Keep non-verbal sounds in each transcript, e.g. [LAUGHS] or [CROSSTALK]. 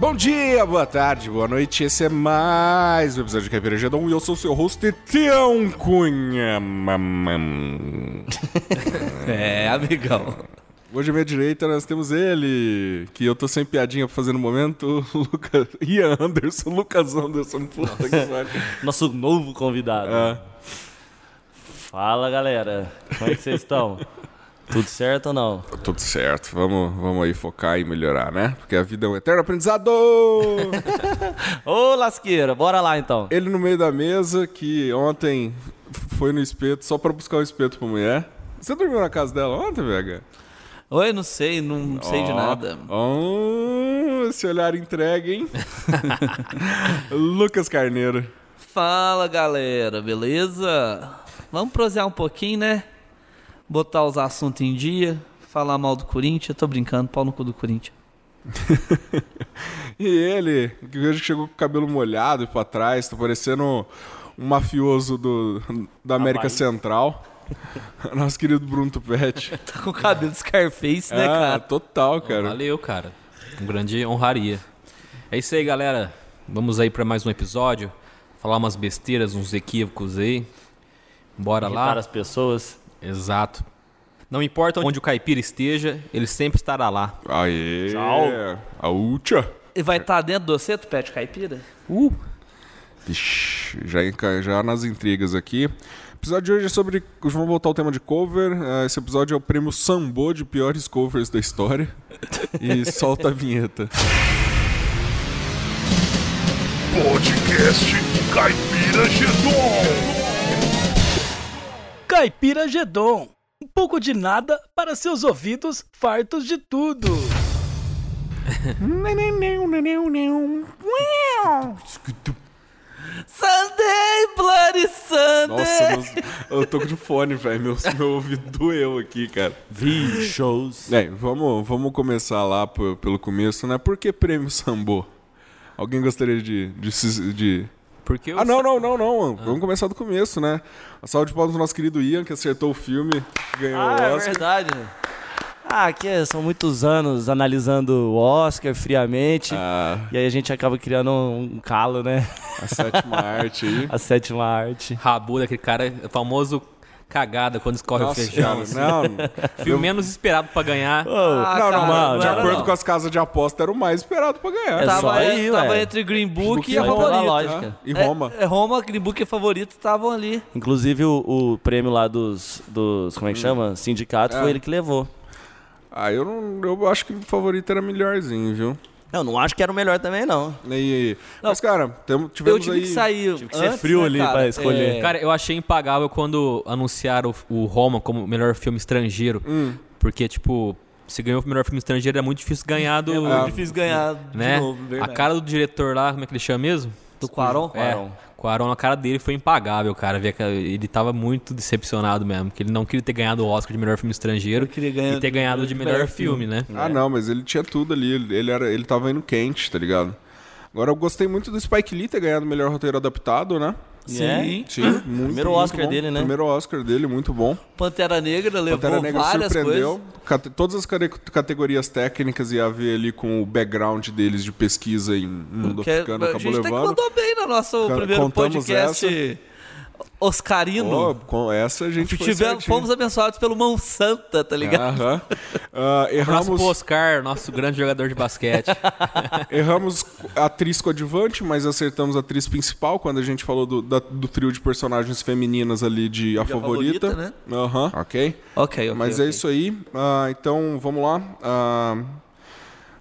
Bom dia, boa tarde, boa noite. Esse é mais um episódio de Caipira Gedon e eu sou o seu host, Tião Cunha. [LAUGHS] É, amigão. Hoje à minha direita nós temos ele, que eu tô sem piadinha pra fazer no momento, Lucas, Ian Anderson, Lucas Anderson, puta que [LAUGHS] pariu. Nosso novo convidado. É. Fala, galera. Como é que vocês estão? Tudo certo ou não? Tudo certo, vamos, vamos aí focar e melhorar, né? Porque a vida é um eterno aprendizado! [LAUGHS] Ô, lasqueira, bora lá então. ele no meio da mesa, que ontem foi no espeto só pra buscar o espeto pra mulher. Você dormiu na casa dela ontem, Vega? Oi, não sei, não sei de nada. ó, esse olhar entregue, hein? [LAUGHS] Lucas Carneiro. Fala galera, beleza? Vamos prosear um pouquinho, né? Botar os assuntos em dia, falar mal do Corinthians. Tô brincando, pau no cu do Corinthians. [LAUGHS] E ele, que hoje chegou com o cabelo molhado e pra trás, tá parecendo um mafioso do, da América. Central. [LAUGHS] Nosso querido Bruno Tupete. [LAUGHS] Tá com o cabelo de Scarface, né, Ah, cara? total, cara. Valeu, cara. Um grande honraria. É isso aí, galera. Vamos aí pra mais um episódio. Falar umas besteiras, uns equívocos aí. Bora Irritar lá. as pessoas. Exato. Não importa onde o caipira esteja, ele sempre estará lá. Aê! Tchau. A Ucha. E vai estar dentro do você, Tupete Caipira? Uh! Vixe, já, enca- já nas intrigas aqui. O episódio de hoje é sobre. Vamos voltar ao tema de cover. Eh, Esse episódio é o prêmio Sambo de piores covers da história. E [LAUGHS] solta a vinheta. Podcast Caipira Gedon. Caipira Gedon. Um pouco de nada para seus ouvidos fartos de tudo. Sunday, Bloody Sunday! Nossa, meus- eu tô de fone, velho. Meu, meu ouvido doeu aqui, cara. Vi shows. É, vamos, vamos começar lá pelo começo, né? Por que prêmio Sambo? Alguém gostaria de. de, de- Porque Ah, não, não, não, não. Vamos começar do começo, né? A salva de palmas do nosso querido Ian, que acertou o filme, ganhou Ah, o é Oscar. verdade. Ah, aqui é- são muitos anos analisando o Oscar friamente. Ah, E aí a gente acaba criando um calo, né? a sétima [LAUGHS] arte aí. A sétima arte. Rabu daquele cara, o famoso cagada quando escorre Nossa, o feijão. cara, assim. não. [LAUGHS] Filme menos esperado pra ganhar. Ô, Ah, não, não, mano. De não acordo não. com as casas de aposta, era o mais esperado pra ganhar. É tava só aí, tava entre Green Book Book e a Só pela favorita. lógica. E Roma. É, é Roma, Green Book e a favorita estavam ali. Inclusive o, o prêmio lá dos, dos como é que chama? Sindicato É. foi ele que levou. Ah, eu não. Eu acho que o favorito era melhorzinho, viu? Eu não acho que era o melhor também, não. E, Não. mas, cara, tem- Eu tivemos tive aí. que sair. Tive que ser antes, frio né, ali cara? pra escolher. É, Cara, eu achei impagável quando anunciaram o, o Roma como o melhor filme estrangeiro. Hum. Porque, tipo, se ganhou o melhor filme estrangeiro, era muito difícil ganhar do. é muito difícil ganhar né? de novo, a verdade. cara do diretor lá, como é que ele chama mesmo? do Quaron? É, Quaron, a cara dele foi impagável, cara. Via que Ele tava muito decepcionado mesmo. Que ele não queria ter ganhado o Oscar de melhor filme estrangeiro ganhar e ter ganhado de melhor, filme, né? Ah, não, mas ele tinha tudo ali. Ele, ele era, ele tava indo quente, tá ligado? Agora eu gostei muito do Spike Lee ter ganhado o melhor roteiro adaptado, né? Sim. Sim, muito, Primeiro muito Oscar bom. dele, né? Primeiro Oscar dele, muito bom. Pantera Negra levou Pantera Negra várias surpreendeu. coisas. Todas as cate- categorias técnicas ia ver ali com o background deles de pesquisa em mundo Que é- africano, a acabou gente até que levando. mandou bem no nosso Ca- primeiro contamos podcast Oscarino. Ó, com essa a gente foi Tivemos, fomos abençoados pelo Mão Santa, tá ligado? Aham. [LAUGHS] Ah, Abraço erramos, pro Oscar, nosso grande jogador de basquete. [LAUGHS] erramos atriz coadjuvante, mas acertamos a atriz principal quando a gente falou do, da- do trio de personagens femininas ali de A De A Favorita. Favorita, né? Aham, ok. Ok, ok. Mas ok. é isso aí. Ah, então, vamos lá. Ah,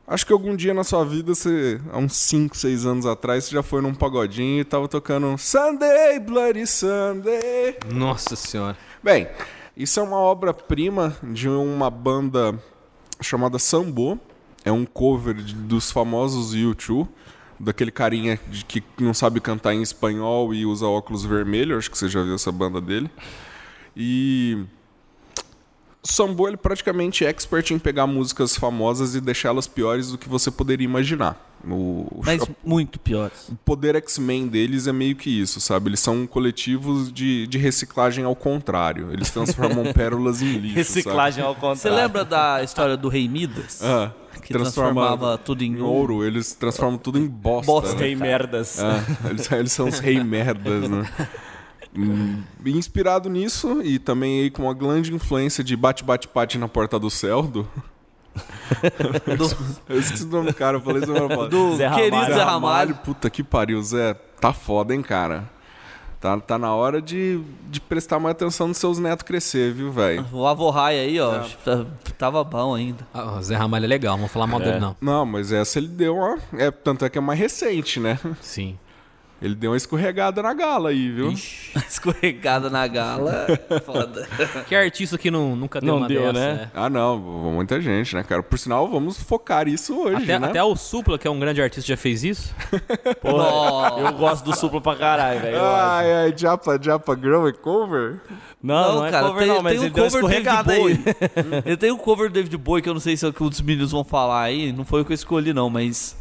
acho que algum dia na sua vida, você, há uns 5, 6 anos atrás, você já foi num pagodinho e tava tocando Sunday, Bloody Sunday. Nossa senhora. Bem, isso é uma obra-prima de uma banda chamada Sambo. É um cover dos famosos U2, daquele carinha de- que não sabe cantar em espanhol e usa óculos vermelhos. Acho que você já viu essa banda dele. E Sambo ele praticamente é expert em pegar músicas famosas e deixá-las piores do que você poderia imaginar. O, o Mas muito piores. o poder X-Men deles é meio que isso, sabe? Eles são coletivos de, de reciclagem ao contrário. Eles transformam [LAUGHS] pérolas em lixo. Reciclagem ao contrário. Você lembra da história do Rei Midas? Sabe? Ah, Que transformava tudo em em ouro, eles transformam tudo em bosta. Bosta. né? Tem merdas. É, eles, eles são os rei merdas, né? [LAUGHS] Hum, Inspirado nisso e também aí com uma grande influência de bate bate bate na porta do céu do [LAUGHS] eu esqueci o nome do cara, eu falei semana passada. Do Zé querido Ramalho. Zé Ramalho. puta que pariu, Zé. Tá foda, hein, cara. Tá, tá na hora de, de prestar mais atenção nos seus netos crescer, viu, velho? O Avô Rai aí, ó, É. tá- tava bom ainda. Ah, o Zé Ramalho é legal, não vou falar mal É. dele, não. Não, mas essa ele deu uma. É, tanto é que é mais recente, né? Sim. Ele deu uma escorregada na gala aí, viu? Ixi. [LAUGHS] Escorregada na gala. [LAUGHS] Foda. Que artista que não, nunca deu Não uma deu, dessa, né? Ah, não, muita gente, né, cara? Por sinal, vamos focar isso hoje, Até, né? até o Supla, que é um grande artista, já fez isso. [LAUGHS] Porra, eu gosto do Supla pra caralho, velho. eu. Ai, ai, Japa, Japa Girl é cover? Não, não, é cara, cover tem, não, mas tem ele um deu cover David escorregada aí. Bowie. ele tem um cover do David Bowie que eu não sei se é o que os meninos vão falar aí. Não foi o que eu escolhi, não, mas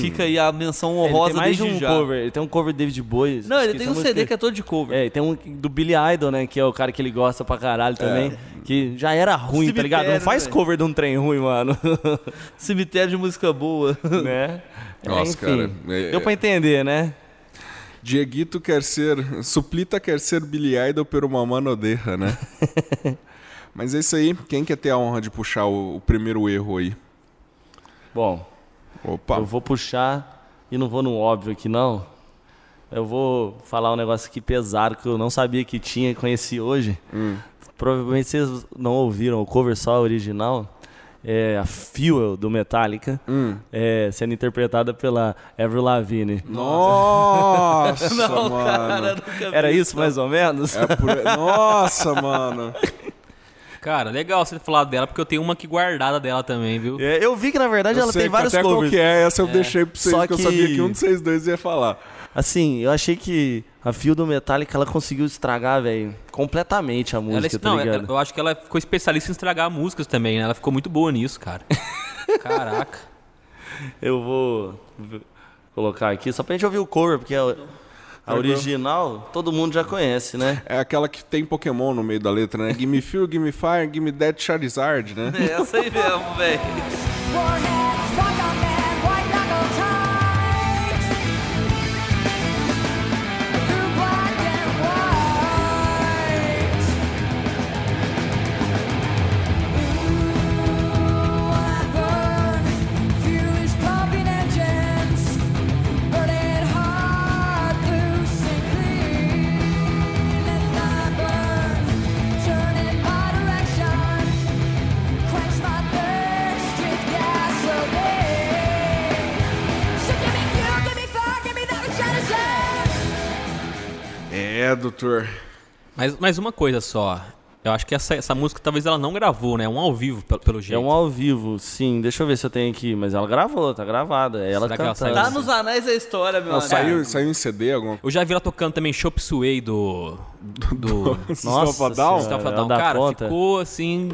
fica aí a menção Ele honrosa tem mais de desde um já. cover. Ele tem um cover de David Bowie. Não, ele tem um. CD que é todo de cover. É, tem um do Billy Idol, né? Que é o cara que ele gosta pra caralho também. Que já era ruim, tá ligado? Não Cemitério, faz velho. cover de um trem ruim, mano. [LAUGHS] Cemitério de música boa. [LAUGHS] né? Nossa, cara, é- Deu pra entender, né? Dieguito quer ser. Suplita quer ser Billy Idol, pero mamã não derra, né? [LAUGHS] Mas é isso aí. Quem quer ter a honra de puxar o, o primeiro erro aí? Bom, Opa. eu vou puxar e não vou no óbvio aqui, não. Eu vou falar um negócio aqui pesado que eu não sabia que tinha e conheci hoje. Hum. Provavelmente vocês não ouviram o cover só original. É a Fuel do Metallica, Hum. é, sendo interpretada pela Avril Lavigne. Nossa, [LAUGHS] Não, mano. cara, Era isso mais ou menos? É por- Nossa, mano. [LAUGHS] Cara, legal você falar dela, porque eu tenho uma aqui guardada dela também, viu? É, eu vi que na verdade Eu ela sei tem vários até qual covers. que é, essa eu deixei pra vocês, Só porque eu que- sabia que um de vocês dois ia falar. Assim, eu achei que a Fio do Metallica ela conseguiu estragar, velho, completamente a Ela, música, tá não, ligado? eu acho que ela ficou especialista em estragar músicas também, né? Ela ficou muito boa nisso, cara. [LAUGHS] Caraca. Eu vou colocar aqui só pra gente ouvir o cover, porque a, a original todo mundo já conhece, né? É aquela que tem Pokémon no meio da letra, né? [LAUGHS] Gimme Fuel, Gimme Fire, Gimme Dead Charizard, né? É essa aí mesmo, velho. É, doutor. Mas, mas uma coisa só. Eu acho que essa, essa música talvez ela não gravou, né? É um ao vivo, pelo, pelo jeito. É um ao vivo, sim. Deixa eu ver se eu tenho aqui, mas ela gravou, tá gravada. É ela Será que ela. Tá nos anéis da história, meu Não, amigo. saiu, saiu em CD alguma Eu já vi ela tocando também Chop Suey do. Do. [LAUGHS] System of a Down? Cara, ficou assim.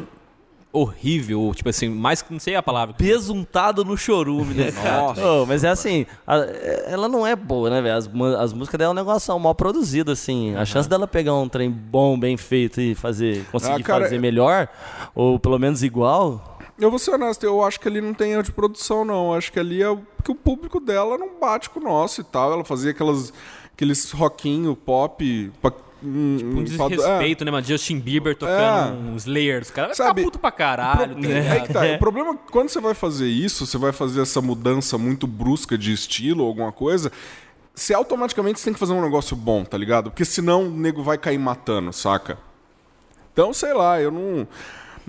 Horrível. Tipo assim, mais que não sei a palavra. Besuntado no chorume, né, cara? Ô, mas é assim, a- ela não é boa, né, velho? As, as músicas dela é um negócio mal produzido, assim. A chance dela pegar um trem bom, bem feito e fazer, conseguir Ah, cara, fazer melhor, ou pelo menos igual, Eu vou ser honesto, eu acho que ali não tem erro de produção, não. Eu acho que ali é o- que o público dela não bate com o nosso e tal. Ela fazia aquelas, aqueles rockinho pop. Pa, um, Um um pado- desrespeito, né, mano? Justin Bieber tocando É. uns layers. Os caras vão ficar puto pra caralho. tá É, ligado? é que tá. O problema é que quando você vai fazer isso, você vai fazer essa mudança muito brusca de estilo ou alguma coisa, você automaticamente tem que fazer um negócio bom, tá ligado? Porque senão o nego vai cair matando, saca? Então, sei lá, eu não.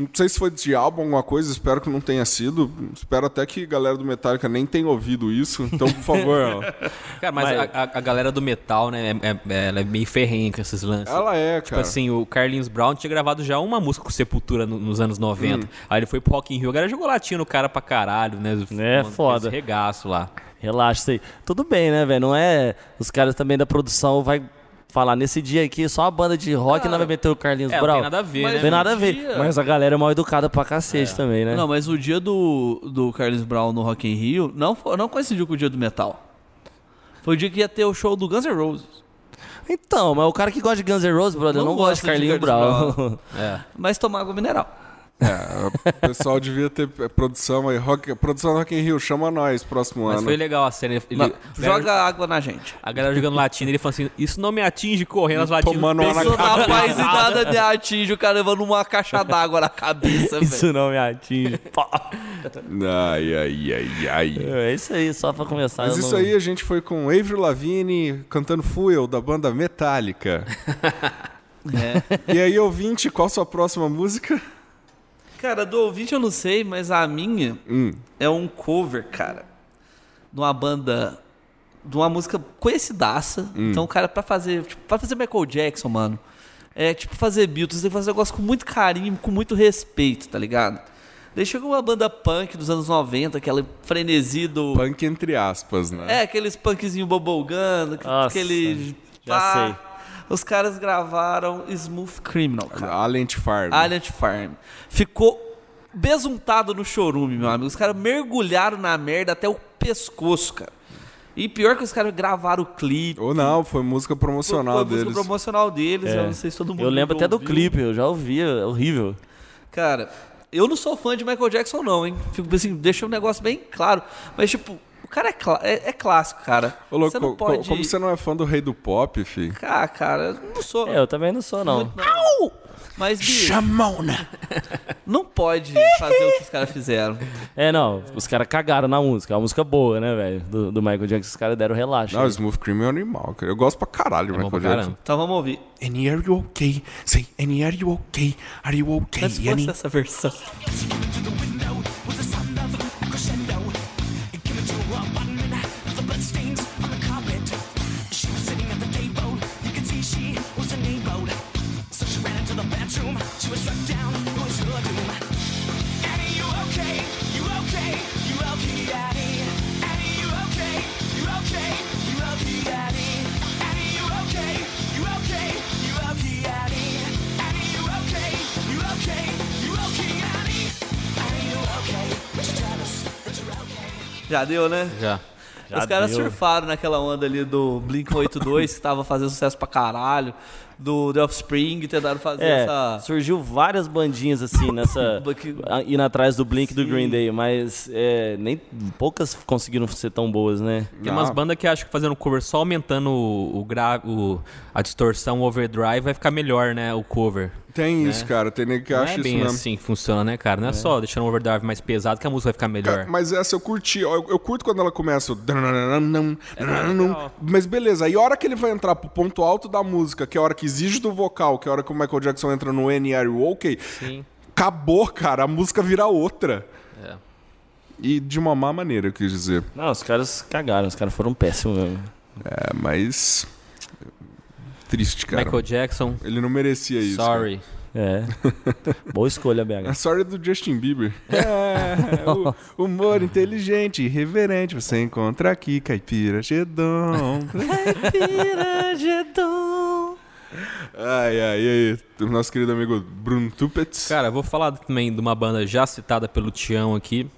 Não sei se foi de álbum alguma coisa, espero que não tenha sido. Espero até que a galera do Metallica nem tenha ouvido isso. Então, por favor, ó. [LAUGHS] Cara, mas, Mas- A, a- galera do metal, né, é, é- ela é meio ferrenha com esses lances. ela é, Tipo cara. assim, o Carlinhos Brown tinha gravado já uma música com Sepultura no- nos anos Hum. 90. Aí ele foi pro Rock in Rio, a galera jogou latinha no cara pra caralho, né? É, Mano, foda. esse regaço lá. relaxa isso aí. Tudo bem, né, velho? Não é. Os caras também da produção vai falar, nesse dia aqui, só a banda de rock não vai meter o Carlinhos É, não Brown. tem nada a ver, Mas né? Não tem nada a ver. Dia. Mas a galera é mal educada pra É. cacete também, né? Não, mas o dia do, do Carlos Brown no Rock in Rio não, não coincidiu com o dia do metal. Foi o dia que ia ter o show do Guns N' Roses. Então, mas o cara que gosta de Guns N' Roses, brother, não, Não gosta de Carlinhos Carlinhos Brown. [LAUGHS] É. Mas tomar água mineral. É, o pessoal devia ter é, produção aí. Rock, produção do Rock in Rio, chama nós próximo Mas ano. foi legal a cena. Ele, Não, a galera- joga água na gente. A galera jogando latina, ele falou assim: Isso não me atinge correndo as latinas. Tomando uma na Isso na cabeça. paz e nada me atinge, o cara levando uma caixa d'água na cabeça, velho. Isso não me atinge. [LAUGHS] Ai, ai, ai, ai. é isso aí, só pra começar. Mas isso não- aí a gente foi com Avril Lavigne cantando Fuel da banda Metallica. [LAUGHS] É. E aí, ouvinte, qual sua próxima música? Cara, do ouvinte eu não sei, mas a minha Hum. é um cover, cara, de uma banda, de uma música conhecidaça. Então, cara, pra fazer, tipo, pra fazer Michael Jackson, mano, é tipo fazer Beatles, tem que fazer um negócio com muito carinho, com muito respeito, tá ligado? Daí chegou uma banda punk dos anos 90, aquela frenesi do... Punk entre aspas, né? É, aqueles punkzinho Nossa, aquele... já pá. sei. Os caras gravaram Smooth Criminal, cara. Alent Farm. Alien Farm. Ficou besuntado no chorume, meu amigo. Os caras mergulharam na merda até o pescoço, cara. E pior que os caras gravaram o clipe. Ou não, foi música promocional foi, foi deles. música promocional deles, eu não sei se todo mundo É. Eu lembro até do ouviu. clipe, eu já ouvi, é horrível. Cara, eu não sou fã de Michael Jackson, não, hein? Fico assim, deixa um negócio bem claro. Mas, tipo, cara é, clá- é, é clássico, cara. Ô, louco, você não co- pode. como você não é fã do rei do pop, fi? Ah, cara, eu não sou. É, eu também não sou, não. muito, não. Mas, bicho, Chamona! [LAUGHS] não pode fazer o que os caras fizeram. É, não, os caras cagaram na música. É uma música boa, né, velho? Do, do Michael Jackson, os caras deram relaxo. Não, Smooth Cream é um animal, cara. Eu gosto pra caralho de É Michael Jackson. caramba. Então vamos ouvir. Annie, are you okay? Say, Annie, are you okay? Are you okay, Mas fosse essa versão. Já deu, né? Já. Os caras deu. surfaram naquela onda ali do Blink 82, que tava fazendo sucesso pra caralho, do The Offspring, tentaram fazer É, essa. surgiu várias bandinhas assim [LAUGHS] nessa. Indo atrás do Blink e do Green Day, mas é, nem poucas conseguiram ser tão boas, né? Tem umas bandas que acham que fazendo cover só aumentando o, o, gra, o a distorção, o overdrive, vai ficar melhor, né? O cover. Tem isso, cara. Tem nego que Não acha é isso bem mesmo. assim que funciona, né, cara? Não é, só deixando o overdrive mais pesado que a música vai ficar melhor. Cara, mas essa eu curti. Eu, eu curto quando ela começa. o É. Mas beleza, aí a hora que ele vai entrar pro ponto alto da música, que é a hora que exige do vocal, que é a hora que o Michael Jackson entra no N Are You OK, Sim. acabou, cara. A música vira outra. É. E de uma má maneira, eu quis dizer. Não, os caras cagaram, os caras foram péssimos mesmo. É, mas. Triste, cara. Michael Jackson, Ele não merecia isso. sorry. É. [LAUGHS] Boa escolha, cara. BH. A sorry é do Justin Bieber. [LAUGHS] É, o [LAUGHS] humor inteligente, irreverente. Você encontra aqui, Caipira Gedon. Ai, ai, e aí? O nosso querido amigo Bruno Tupets. Cara, eu vou falar também de uma banda já citada pelo Tião aqui.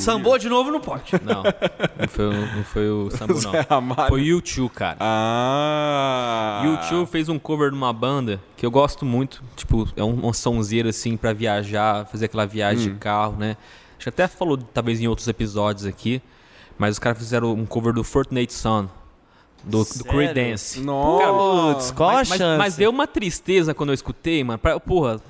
Sambou de novo no pote. Não, não foi, o- não foi o [LAUGHS] Sambu, não. Foi o U2, cara. Ah. E o U2 fez um cover de uma banda que eu gosto muito. Tipo, é um, uma sonzeira assim pra viajar, fazer aquela viagem Hum. de carro, né? Acho que até falou talvez em outros episódios aqui. Mas os caras fizeram um cover do Fortnite Son. Do, do? Creedence. Nossa. Putz, qual a mas, mas- chance? mas deu uma tristeza quando eu escutei, mano. Pra- porra.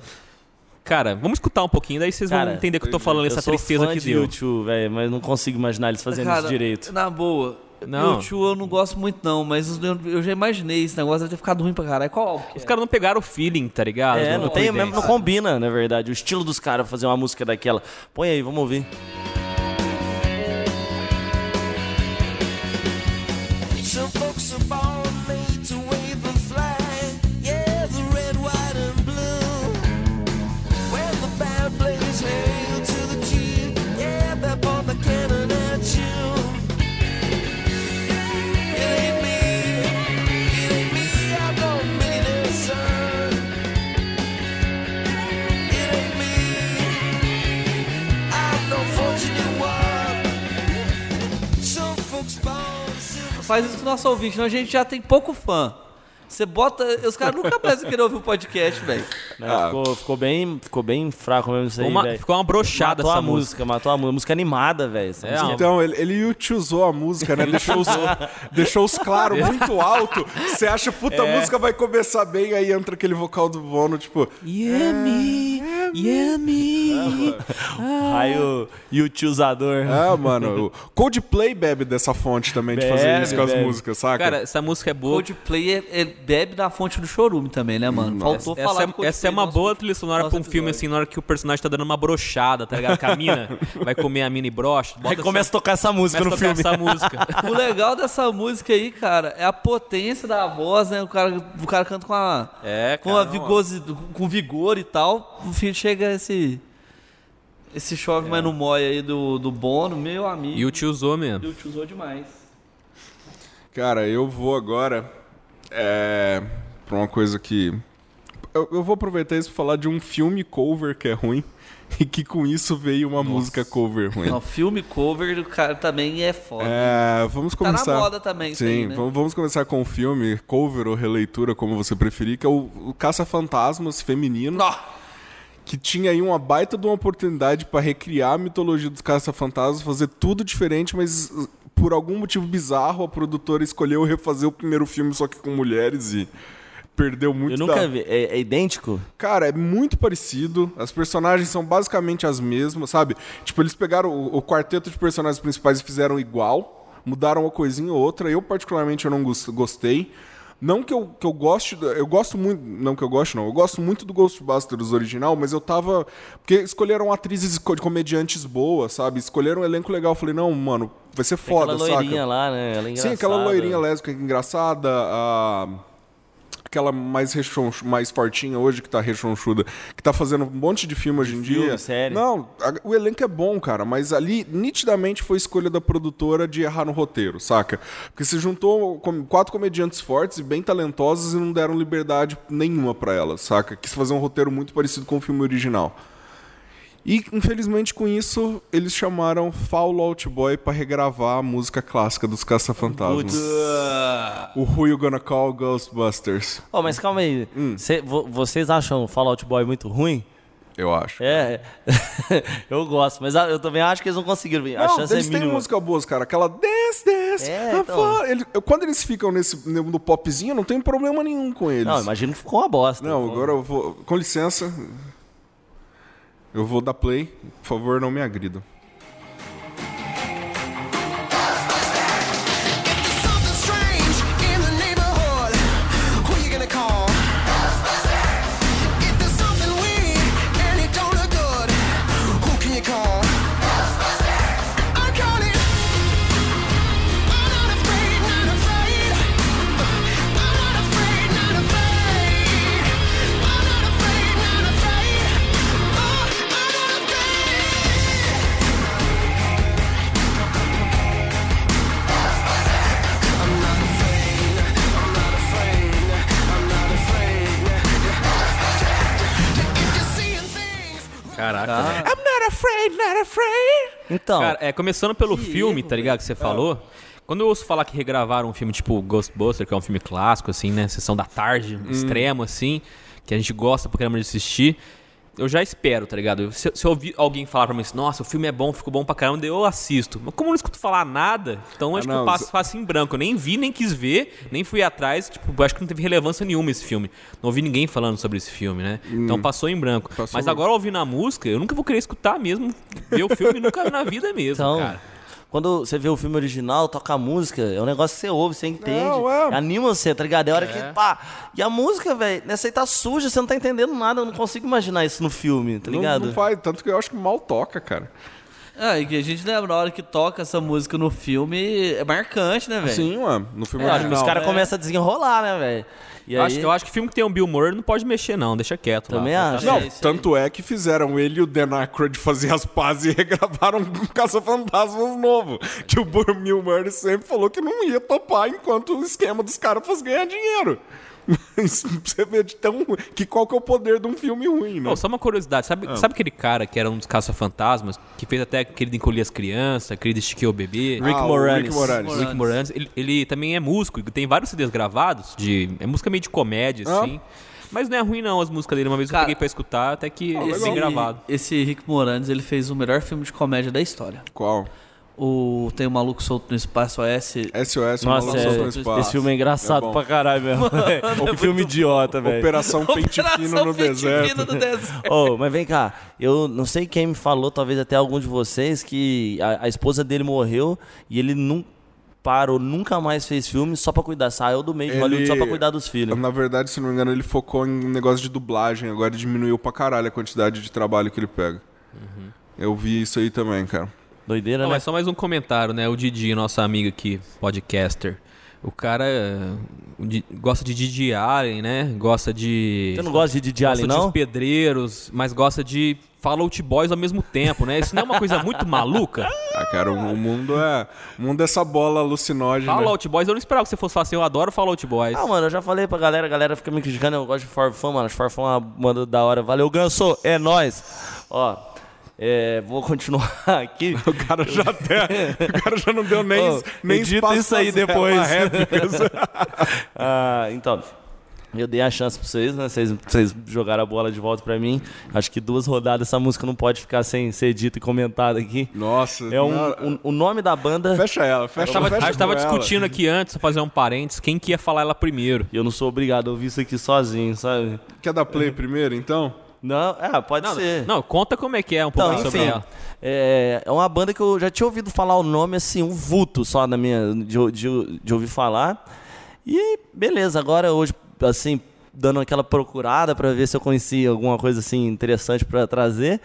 Cara, vamos escutar um pouquinho, daí vocês vão Cara, entender que eu tô falando Eu essa tristeza fã que de deu. YouTube, velho, mas não consigo imaginar eles fazendo Cara, isso direito. Na boa. Não. Não. eu não gosto muito, não, mas eu, já imaginei esse negócio deve ter ficado ruim pra caralho. Qual Os é? caras não pegaram o feeling, tá ligado? É, não do tem mesmo, não combina, na verdade. O estilo dos caras fazer uma música daquela. Põe aí, vamos ouvir. Faz isso com o nosso ouvinte, senão a gente já tem pouco fã. Você bota. Os caras nunca mais querer ouvir o podcast, velho. Ah. Ficou, ficou, bem, ficou bem fraco mesmo isso aí, Ficou uma, velho. ficou uma brochada Matou essa a música, matou a música. Música animada, velho. É, música ó. Então, ele, ele utilizou a música, né? Deixou os, deixou os claros [LAUGHS] muito alto. Você acha, puta, a música vai começar bem, aí entra aquele vocal do Bono, tipo... Yeah, me. Yeah, me. Raio e o. Ah, mano, o Coldplay bebe dessa fonte também, de fazer Bebe, isso com as bebe. músicas, saca? Cara, essa música é boa. Coldplay é, é- bebe da fonte do chorume também, né, mano? Faltou Essa, falar é, do Coldplay essa é uma boa trilha sonora pra um filme, episódio. assim, na hora que o personagem tá dando uma brochada, tá ligado? Que a mina [LAUGHS] vai comer a mina e brocha. Aí bota começa a tocar essa música essa, no filme. essa música. [LAUGHS] O legal dessa música aí, cara, é a potência da voz, né? O cara, o cara canta com a. É, com, cara, a vigose, com vigor e tal. No fim chega esse. Esse chove, mas não moia aí do, do Bono, meu amigo. E o tio usou mesmo. E o tio usou demais. Cara, eu vou agora é, pra uma coisa que. Eu, eu vou aproveitar isso pra falar de um filme cover que é ruim [LAUGHS] e que com isso veio uma música cover ruim. Não, filme cover do cara também é foda. É, vamos Tá na começar. moda também Sim, aí, né? vamos, começar com o filme, cover ou releitura, como você preferir, que é o, o Caça-Fantasmas feminino. Nó. que tinha aí uma baita de uma oportunidade pra recriar a mitologia dos caça-fantasmas, fazer tudo diferente, mas por algum motivo bizarro a produtora escolheu refazer o primeiro filme só que com mulheres e perdeu muito Eu nunca da- vi. É, é idêntico? Cara, é muito parecido. As personagens são basicamente as mesmas, sabe? Tipo, eles pegaram o, o quarteto de personagens principais e fizeram igual, mudaram uma coisinha ou outra. Eu, particularmente, eu não gos- gostei. Não que eu, que eu goste. Eu gosto muito. Não que eu gosto, não. Eu gosto muito do Ghostbusters original, mas eu tava. Porque escolheram atrizes comediantes boas, sabe? Escolheram um elenco legal. Eu falei, não, mano, vai ser Tem foda, aquela saca? loirinha lá, né? Ela é Sim, aquela loirinha lésbica engraçada, a... aquela mais rechonchu, mais fortinha hoje que tá rechonchuda, que tá fazendo um monte de filme hoje em filme, dia. série. Não, a- o elenco é bom, cara, mas ali nitidamente foi escolha da produtora de errar no roteiro, saca? Porque se juntou com quatro comediantes fortes e bem talentosas e não deram liberdade nenhuma pra elas, saca? Quis fazer um roteiro muito parecido com o filme original. E, infelizmente, com isso, eles chamaram Fall Out Boy pra regravar a música clássica dos Caça-Fantasmas. O Who You Gonna Call Ghostbusters, Ó, mas calma aí. Hum. Cê- vo- vocês acham Fallout Boy muito ruim? eu acho. É, [LAUGHS] eu gosto, mas eu também acho que eles não conseguiram. a Não, chance é eles têm mínima. música boas, cara. Aquela Dance, Dance. É, então. Ele- quando eles ficam nesse, no no popzinho, não tem problema nenhum com eles. Não, imagino que ficou uma bosta. Não, agora eu vou. Com licença. Eu vou dar play. Por favor, não me agridam. Então, Cara, é, começando pelo filme, tá ligado? Que você falou. Quando eu ouço falar que regravaram um filme tipo Ghostbuster, que é um filme clássico, assim, né? Sessão da tarde, extremo, assim, que a gente gosta pra caramba de assistir, eu já espero, tá ligado? Se, se eu ouvir alguém falar pra mim assim, nossa, o filme é bom, ficou bom pra caramba, eu assisto. Mas como eu não escuto falar nada, então acho que não, eu passo, em branco. Eu nem vi, nem quis ver, nem fui atrás. Tipo, eu acho que não teve relevância nenhuma esse filme. Não ouvi ninguém falando sobre esse filme, né? Então passou em branco. Passou Mas agora ouvindo a música, eu nunca vou querer escutar mesmo, ver o filme nunca na vida mesmo, então cara. Quando você vê o filme original, toca a música, é um negócio que você ouve, você entende. Não, é. Anima você, tá ligado? É a hora que. Pá. E a música, velho, nessa aí tá suja, você não tá entendendo nada. Eu não consigo imaginar isso no filme, tá Não, ligado? não faz, tanto que eu acho que mal toca, cara. Ah, e que a gente lembra, a hora que toca essa música no filme, é marcante, né, velho? Sim, mano. No filme É, original. os caras é. começam a desenrolar, né, velho? E Eu aí, acho, eu acho que filme que tem um Bill Murray não pode mexer, não. Deixa quieto. lá. Também Tá- acho. Não, É, tanto é que fizeram ele e o Dan Aykroyd fazer as pazes e [LAUGHS] regravaram um Caça-Fantasmas novo. Que o Bill Murray sempre falou que não ia topar enquanto o esquema dos caras fosse ganhar dinheiro. [LAUGHS] Você vê de tão. Que qual que é o poder de um filme ruim, né? Ô, só uma curiosidade, sabe, sabe aquele cara que era um dos caça-fantasmas, que fez até aquele de encolher as crianças, aquele de estiquear o bebê? Rick Ah, o Moranis. Rick Moranis. Rick Moranis, ele, ele também é músico, tem vários CDs gravados, de, é música meio de comédia, Ah. assim. Mas não é ruim não as músicas dele, uma vez Cara, eu peguei pra escutar, até que é Esse, bem gravado. esse Rick Moranis, ele fez o melhor filme de comédia da história. Qual? O Tem um Maluco Solto no Espaço S. SOS, Nossa, Maluco é, no Espaço. esse filme é engraçado bom. pra caralho mesmo. que [LAUGHS] filme idiota, velho. Operação Pente Fino no Pente deserto. Fino no deserto. [LAUGHS] Oh, mas vem cá, eu não sei quem me falou, talvez até algum de vocês, que a, a esposa dele morreu e ele não parou, nunca mais fez filme só pra cuidar. Saiu do meio de Hollywood só pra cuidar dos filhos. Na verdade, se não me engano, ele focou em negócio de dublagem. Agora diminuiu pra caralho a quantidade de trabalho que ele pega. Eu vi isso aí também, cara. Doideira, Não, né? mas só mais um comentário, né? O Didi, nosso amigo aqui, podcaster. O cara é, Di- gosta de Didi Allen, né? Gosta de. Você não gosta de Didi gosta Allen, de não? Os pedreiros, mas gosta de Fallout Boys ao mesmo tempo, né? Isso não é uma coisa muito [LAUGHS] maluca? Ah, cara, o, mundo é. O mundo é essa bola alucinógena. Fallout Boys, eu não esperava que você fosse falar assim, eu adoro Fallout Boys. Ah, mano, eu já falei pra galera, a galera fica me criticando, eu gosto de Farfã, mano. Farfã é uma banda da hora. Valeu, Ganso, é nóis. Ó, é, vou continuar [LAUGHS] aqui. [LAUGHS] O cara já até. o cara já não deu nem, Ô, nem edita espaço isso aí depois. [LAUGHS] Ah, então, eu dei a chance pra vocês, né? Vocês, vocês jogaram a bola de volta pra mim. Acho que duas rodadas essa música não pode ficar sem ser dita e comentada aqui. Nossa. É um, um- o nome da banda. Fecha ela, fecha, tava, fecha a gente tava com ela. discutindo aqui antes, fazer um parênteses, quem que ia falar ela primeiro. E eu não sou obrigado a ouvir isso aqui sozinho, sabe? Quer dar play primeiro, então? Não, é, pode Não, ser. não, conta como é que é um pouco Então, sobre enfim, ela. é, é uma banda que eu já tinha ouvido falar o nome, assim, um vulto só na minha, de, de, de ouvir falar. E beleza, agora hoje, assim, dando aquela procurada pra ver se eu conhecia alguma coisa assim interessante pra trazer,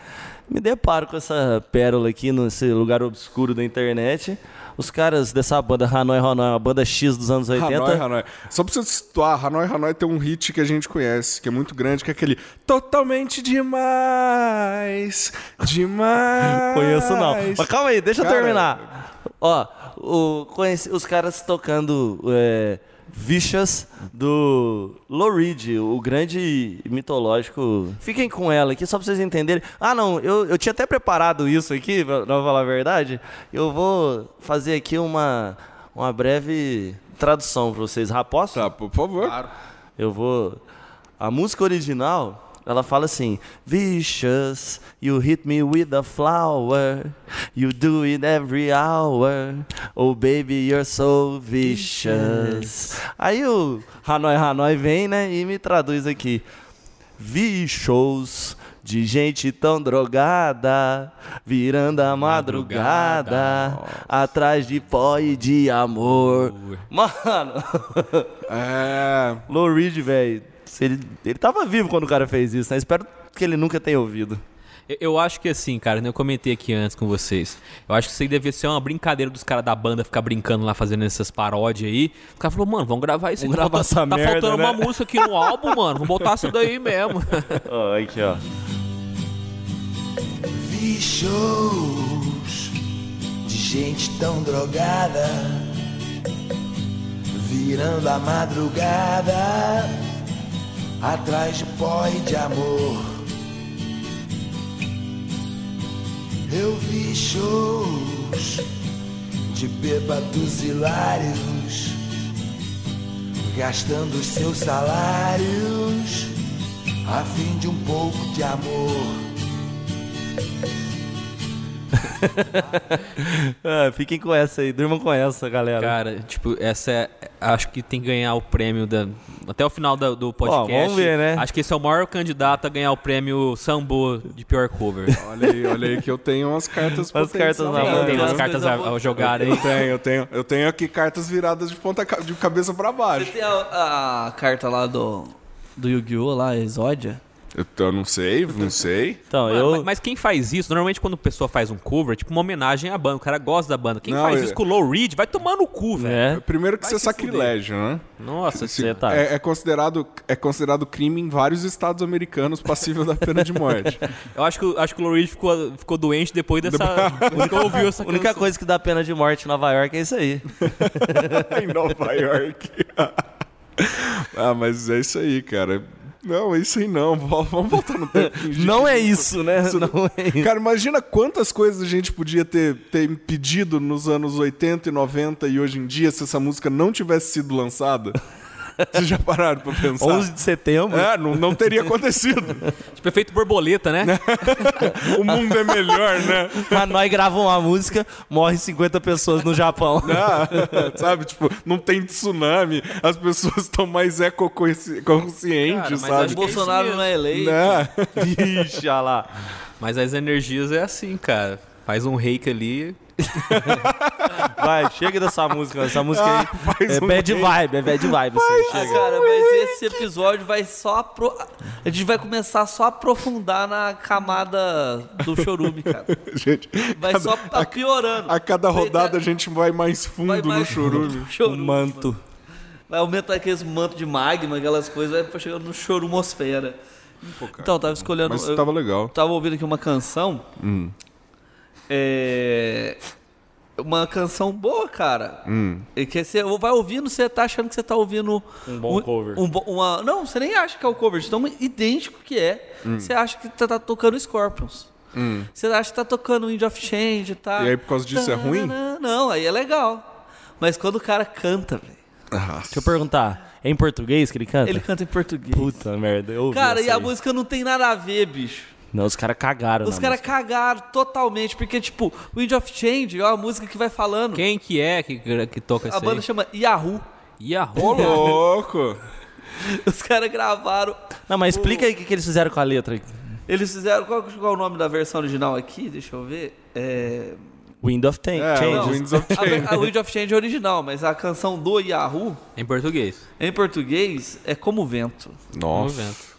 me deparo com essa pérola aqui nesse lugar obscuro da internet. Os caras dessa banda Hanoi Hanoi, uma banda X dos anos 80. Hanoi, Hanoi. Só pra você situar, Hanoi, Hanoi tem um hit que a gente conhece, que é muito grande, que é aquele Totalmente demais, demais. [LAUGHS] Conheço não. Mas calma aí, deixa Cara, eu terminar. Ó, o, conheci, os caras tocando é, Vicious do Lou Reed, o grande mitológico. Fiquem com ela aqui só pra vocês entenderem. Ah, não, eu, eu tinha até preparado isso aqui, pra, pra falar a verdade. Eu vou fazer aqui uma, uma breve tradução pra vocês. Raposo? Tá, por favor. Eu vou. A música original, ela fala assim: Vicious, you hit me with a flower, you do it every hour. Oh baby, you're so vicious. Aí o Hanoi Hanoi vem, né, e me traduz aqui: Vicious. De gente tão drogada, virando a madrugada, atrás de pó e de amor. Mano, É. [LAUGHS] Lou Reed, velho, ele, ele tava vivo quando o cara fez isso, né? Espero que ele nunca tenha ouvido. Eu, acho que assim, cara, né, eu comentei aqui antes com vocês. Eu acho que isso aí devia ser uma brincadeira dos caras da banda ficar brincando lá, fazendo essas paródias aí. O cara falou, mano, vamos gravar isso Vamos aqui. gravar Falta- essa Tá merda, faltando né? uma música aqui no álbum, [LAUGHS] mano. Vamos botar isso daí mesmo. [LAUGHS] Ó, aqui, ó. Vi shows de gente tão drogada, virando a madrugada, atrás de pó e de amor. Eu vi shows de bêbados hilários, gastando os seus salários a fim de um pouco de amor. [LAUGHS] Ah, fiquem com essa aí, durmam com essa, galera. Cara, tipo, essa é. Acho que tem que ganhar o prêmio da. Até o final da- do podcast. vamos ver, né? Acho que esse é o maior candidato a ganhar o prêmio Sambo de pior cover. [LAUGHS] Olha aí, olha aí que eu tenho umas cartas potentes cartas na na mão, tem né? umas cartas a, a jogar aí. Eu tenho, eu tenho. Eu tenho aqui cartas viradas de ponta de cabeça pra Você baixo. tem a, a carta lá do, do Yu-Gi-Oh! lá, Exódia? Eu, eu não sei, não sei. [LAUGHS] Então, Mano, eu. mas, mas quem faz isso, normalmente quando a pessoa faz um cover, é tipo uma homenagem à banda, o cara gosta da banda. Quem Não, faz é- isso com o Low Reed vai tomar no cu, velho. É. Primeiro que Vai isso é se fuder. sacrilégio, né? Nossa, Se- Você tá. é, é considerado, é considerado crime em vários estados americanos passível da pena de morte. [LAUGHS] eu acho que, o- acho que o Low Reed ficou, ficou doente depois dessa. que ouviu essa A [LAUGHS] única coisa que dá pena de morte em Nova York é isso aí. em Nova York. Ah, mas é isso aí, cara. Não, isso aí não. Vamos voltar no tempo. [LAUGHS] Não é isso, né? Não é isso. Cara, imagina quantas coisas a gente podia ter, ter pedido nos anos 80 e 90 e hoje em dia se essa música não tivesse sido lançada. [LAUGHS] Vocês já pararam pra pensar? 11 de setembro. É, não, não teria acontecido. [LAUGHS] Tipo, efeito borboleta, né? [LAUGHS] O mundo é melhor, né? Mas nós gravamos uma música, morre 50 pessoas no Japão. Ah, sabe? Tipo, não tem tsunami, as pessoas estão mais ecoconscientes, Cara, mas sabe? acho que- Bolsonaro não é eleito. Né? Ixi, olha lá. Mas as energias é assim, cara. Faz um reiki ali. [LAUGHS] Vai, chega dessa música. Essa música aí faz é um bad vibe, é bad vibe. Assim, Ah, chega. cara, mas esse episódio vai só. Apro... A gente vai começar só a aprofundar na camada do chorume, cara. [LAUGHS] Gente, Vai só tá piorando. a cada rodada a gente vai mais fundo vai mais no chorume. no O chorume, manto. mano. Vai aumentar aqueles mantos de magma, aquelas coisas, vai chegando no chorumosfera. Então, eu tava escolhendo. Mas eu tava legal. tava ouvindo aqui uma canção. Hum. É. Uma canção boa, cara. Hum. E que você vai ouvindo, você tá achando que você tá ouvindo. Um bom cover. um uma, não, você nem acha que é o cover, de tão idêntico que é. Hum. Você acha que tá, tá tocando Scorpions. Você acha que tá tocando Wind of Change, tá? E aí, por causa disso, é ruim? Não, aí é legal. Mas quando o cara canta, velho, Deixa eu perguntar. É em português que ele canta? ele canta em português. Puta merda, eu ouvi Cara, essa e a aí. música não tem nada a ver, bicho. Não, os caras cagaram Os caras cagaram totalmente, porque, tipo, Wind of Change é uma música que vai falando. Quem que é que, que toca A isso banda aí? chama Yahoo. Yahoo. Ô, louco! [LAUGHS] Os caras gravaram. Não, mas explica aí o que, que eles fizeram com a letra. Eles fizeram. Qual, qual é o nome da versão original aqui? Deixa eu ver. É. Wind of É, Change. o Winds of [LAUGHS] A, Change. a Wind of Change é original, mas a canção do Yahoo, Em português. em português, é Como Vento. Nossa. vendo.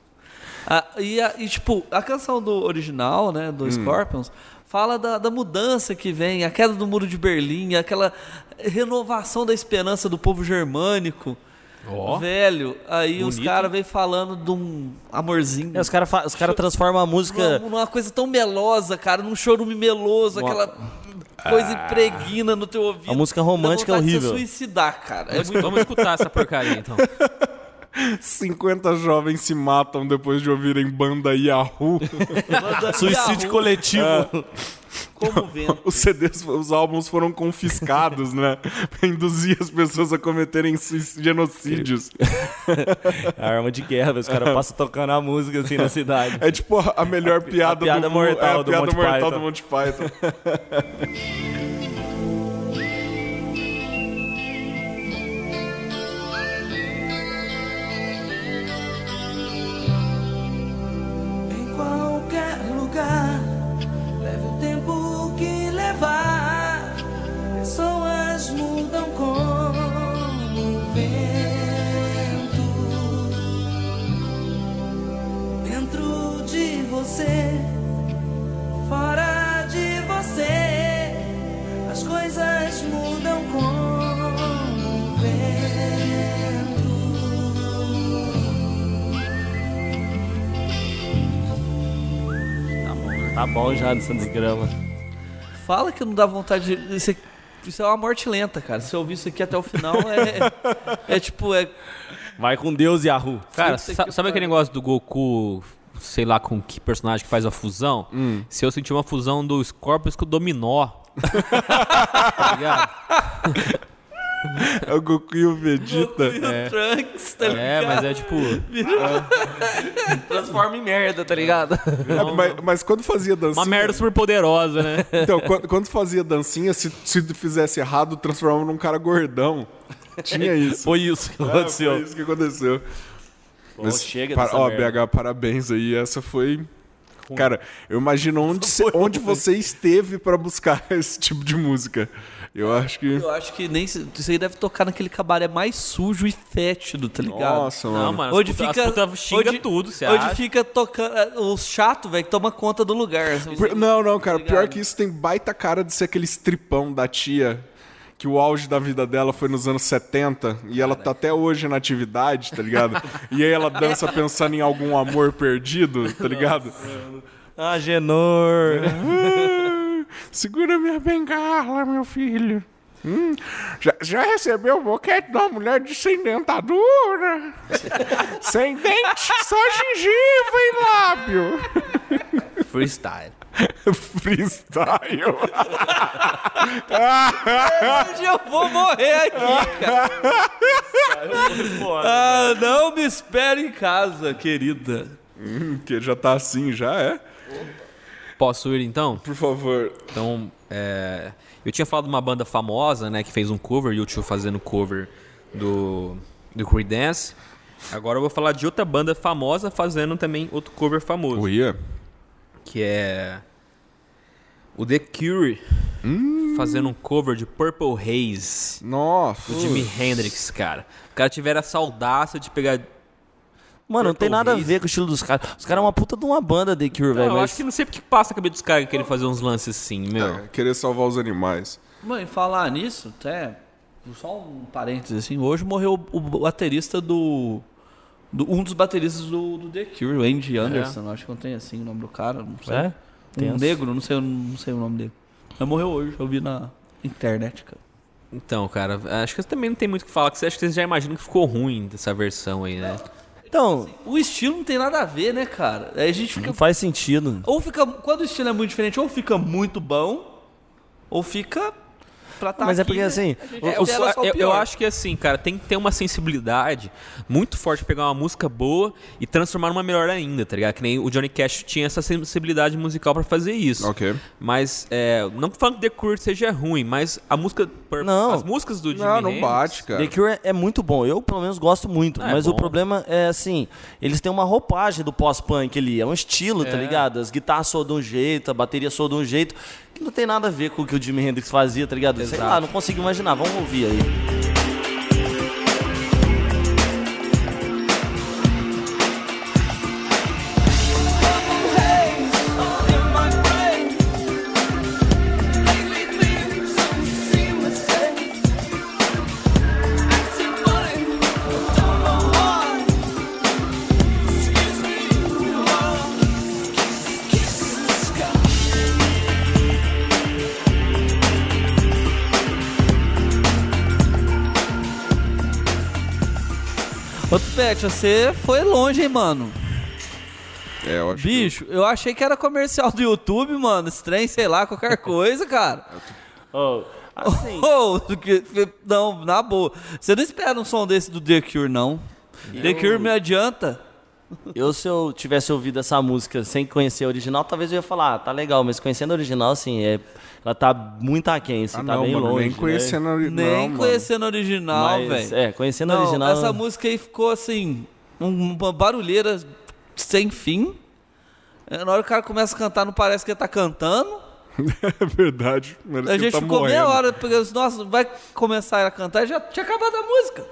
Ah, e, a- e, tipo, a canção do original, né, Hum. do Scorpions, fala da, da mudança que vem, a queda do muro de Berlim, aquela renovação da esperança do povo germânico. Ó. Velho, aí os Bonito. caras vêm falando de um amorzinho. É, os caras os cara transformam a música. Numa, numa coisa tão melosa, cara, num chorume meloso, aquela coisa impregna no teu ouvido. A música romântica é de horrível. você suicidar, cara. É muito Vamos escutar essa porcaria então. [LAUGHS] 50 jovens se matam depois de ouvirem banda Yahoo. [LAUGHS] Suicídio Yahoo, coletivo. como vento. Os CDs, os álbuns foram confiscados, né? Pra [LAUGHS] induzir as pessoas a cometerem genocídios. A arma de guerra, os caras passam tocando a música assim na cidade. É tipo a a melhor piada, piada do mundo. mortal é a do piada Monty mortal Python. do Monty Python. [LAUGHS] qualquer lugar, leve o tempo que levar. Pessoas mudam como Tá bom já dessa desgrama. Fala que não dá vontade de. Isso é, isso é uma morte lenta, cara. Se eu ouvir isso aqui até o final, é. é tipo, é. Vai com Deus, Yahoo. Cara, sa- sabe aquele negócio do Goku, sei lá com que personagem que faz a fusão? Se eu sentir uma fusão do Scorpius com o Dominó. [LAUGHS] tá ligado? [LAUGHS] [LAUGHS] É o Goku e o Vegeta. É. Trunks, tá É, ligado? mas é tipo. Transforma em merda, tá ligado? É, mas, mas quando fazia dancinha. Uma merda super poderosa, né? [LAUGHS] Então, quando, quando fazia dancinha, se, se fizesse errado, transformava num cara gordão. Tinha [LAUGHS] isso. Foi isso que É, aconteceu. foi isso que aconteceu. Pô, chega pa- dessa Ó, merda. BH, parabéns aí. Essa foi. Cara, eu imagino onde, onde você esteve pra buscar esse tipo de música. Eu acho que. Eu acho que nem. Isso aí deve tocar naquele cabaré mais sujo e fétido, tá ligado? Nossa, mano. Não, mano. Onde as puta- fica. As puta xinga onde- tudo, você Onde acha? fica tocando. é, O chato, velho, que toma conta do lugar. Por- Não, não, cara. Tá Pior que isso tem baita cara de ser aquele stripão da tia. Que o auge da vida dela foi nos anos 70 e ela tá até hoje na atividade, tá ligado? E aí ela dança pensando em algum amor perdido, tá ligado? Ah, Genor. [LAUGHS] Segura minha bengala, meu filho. Já, já recebeu o boquete de uma mulher de sem dentadura? [LAUGHS] sem dente, só gengiva e lábio. Freestyle. [LAUGHS] Freestyle. Hoje eu vou morrer aqui, [LAUGHS] cara. ah, não me espere em casa, querida. que já tá assim, já é? Posso ir então? Por favor. Então, é, eu tinha falado de uma banda famosa, né, que fez um cover, YouTube fazendo cover do, do Creedence. Agora eu vou falar de outra banda famosa fazendo também outro cover famoso, Uia. que é o The Cure fazendo um cover de Purple Haze Nossa. do Jimi Hendrix, cara. O cara tiver essa audácia de pegar Mano, não tem nada a ver com o estilo dos caras. Os caras é uma puta de uma banda The Cure, velho. eu mas- acho que não sei porque que passa a cabeça dos caras querer fazer uns lances assim, meu. É, querer salvar os animais. Mãe, falar nisso, até. Só um parênteses assim. Hoje morreu o, baterista do, do- Um dos bateristas do, do The Cure, o Andy Anderson. Acho que não tem assim o nome do cara. Não sei. É? Um Tenso. negro, não sei, não sei o nome dele. Mas morreu hoje, eu vi na internet, cara. Então, cara, acho que também não tem muito o que falar, que você acha que vocês já imaginam que ficou ruim dessa versão aí, né? Então, O estilo não tem nada a ver, né, cara? Aí a gente fica. não faz sentido. Ou fica. Quando o estilo é muito diferente, ou fica muito bom, ou fica. Pra tá Mas é aqui, porque né? assim, É, espera eu, só o eu- eu acho que assim, cara, tem que ter uma sensibilidade muito forte, pegar uma música boa e transformar numa melhor ainda, tá ligado? Que nem o Johnny Cash tinha essa sensibilidade musical pra fazer isso. Ok. Mas, é, não falando que The Cure seja ruim, mas a música. Não. As músicas do Jimi Não, não bate, cara. The Cure é muito bom. Eu, pelo menos, gosto muito. Ah, é mas o bom. problema é assim: eles têm uma roupagem do pós-punk ali. É um estilo, tá ligado? As guitarras soam de um jeito, a bateria soa de um jeito. Não tem nada a ver com o que o Jimi Hendrix fazia, tá ligado? Sei Exato. lá, não consigo imaginar. Vamos ouvir aí. Pet, você foi longe, hein, mano? É, eu acho que- Bicho, eu achei que era comercial do YouTube, mano. Esse trem, sei lá, qualquer coisa, cara. [LAUGHS] Oh, assim, [LAUGHS] Oh, que- que- não, na boa. Você não espera um som desse do The Cure, não. The Cure me adianta. Eu, se eu tivesse ouvido essa música sem conhecer a original, talvez eu ia falar, ah, tá legal, mas conhecendo a original, assim, é, ela tá muito aquém, assim, Ah, tá não, bem mano, longe. nem né? conhecendo a ori- Nem não, conhecendo a original, velho. É, conhecendo a Não, original. essa música aí ficou assim, um- uma barulheira sem fim. É, Na hora que o cara começa a cantar, não parece que ele tá cantando. [LAUGHS] É verdade. A gente tá ficou meia morrendo. hora, porque, nossa, vai começar a cantar e já tinha acabado a música.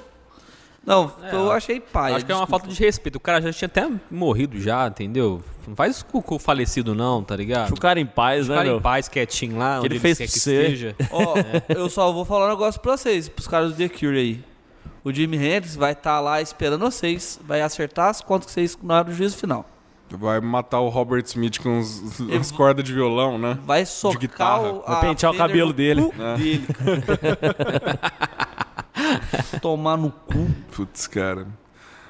Não, eu achei pai. Acho que é uma falta de respeito. O cara já tinha até morrido já, entendeu? Não faz isso com o falecido, não, tá ligado? Deixa o cara em paz, né, Ficar meu? em paz, quietinho lá, onde ele ele fez quer que esteja. [LAUGHS] Ó, eu só vou falar um negócio pra vocês, pros caras do The Cure aí. O Jimi Hendrix vai estar lá esperando vocês, vai acertar as contas que vocês na hora do juízo final. Vai matar o Robert Smith com as cordas de violão, né? Vai socar guitarra. o, Vai pentear o cabelo dele. dele. [LAUGHS] [LAUGHS] Tomar no cu. Putz, cara.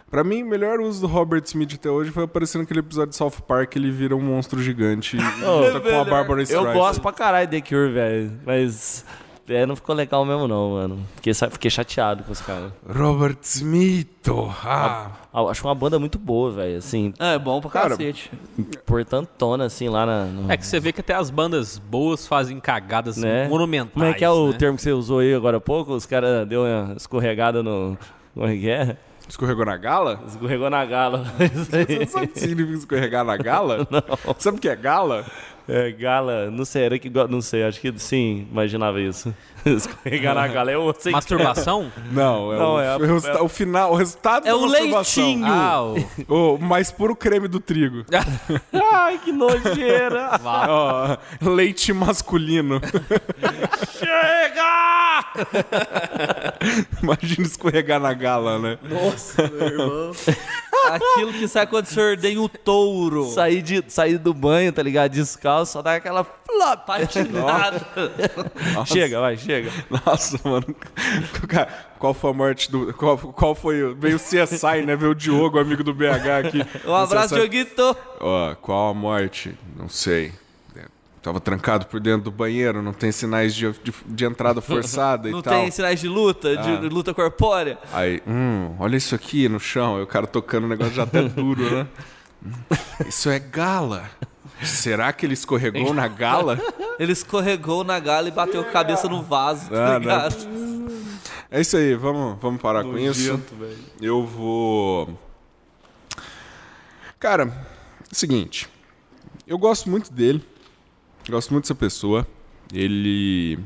Pra mim, o melhor uso do Robert Smith até hoje foi aparecer naquele episódio de South Park, ele vira um monstro gigante e [LAUGHS] luta com a Barbara Eu Streisand. gosto pra caralho de The Cure, velho. Mas é, não ficou legal mesmo, não, mano. Fiquei, fiquei chateado com os caras. Robert Smith. Ah. Ah, Acho uma banda muito boa, velho. Assim, É bom pra Cara, cacete. portantona, assim, lá na. no- É que você vê que até as bandas boas fazem cagadas Né? monumentais. Como é que é o né? termo que você usou aí agora há pouco? Os caras deu uma escorregada no. Como é que é? Escorregou na gala? Escorregou na gala. Isso [LAUGHS] aí. Você não sabe o que significa escorregar na gala? [LAUGHS] Não. Sabe o que é gala? É, gala, não sei, era que. Não sei, acho que sim, imaginava isso. [LAUGHS] Escorregar na gala. Eu sei que- Masturbação? [LAUGHS] Não, é, Não, o, é a- o resulta- o final, o resultado É da o masturbação. leitinho. ah, o... O mais puro creme do trigo. [LAUGHS] Ai, que nojeira! Ó, leite masculino. Chega! Imagina escorregar na gala, né? Nossa, meu irmão. Aquilo que sai quando você ordenha o touro. Sair, de, sair do banho, tá ligado? Descalço, só dá aquela flop. Patinado. [LAUGHS] Chega, vai, chega. Nossa, mano. Cara, Qual foi a morte do. Qual, qual foi. Veio o CSI, né? Veio o Diogo, amigo do BH aqui. Um abraço, CSI. Dioguito. Ó, qual a morte? Não sei. É, Tava trancado por dentro do banheiro, não tem sinais de, de, de entrada [LAUGHS] forçada e Não tal. tem sinais de luta, de Ah. luta corpórea. Aí, hum, olha isso aqui no chão. Aí o cara tocando o negócio já até duro, né? [LAUGHS] Isso é gala. Será que ele escorregou na gala? [LAUGHS] Ele escorregou na gala e bateu a cabeça no vaso, tá Ah, ligado? É isso aí, vamos, vamos parar com isso. Eu vou. Cara, é o seguinte. Eu gosto muito dele. Gosto muito dessa pessoa. Ele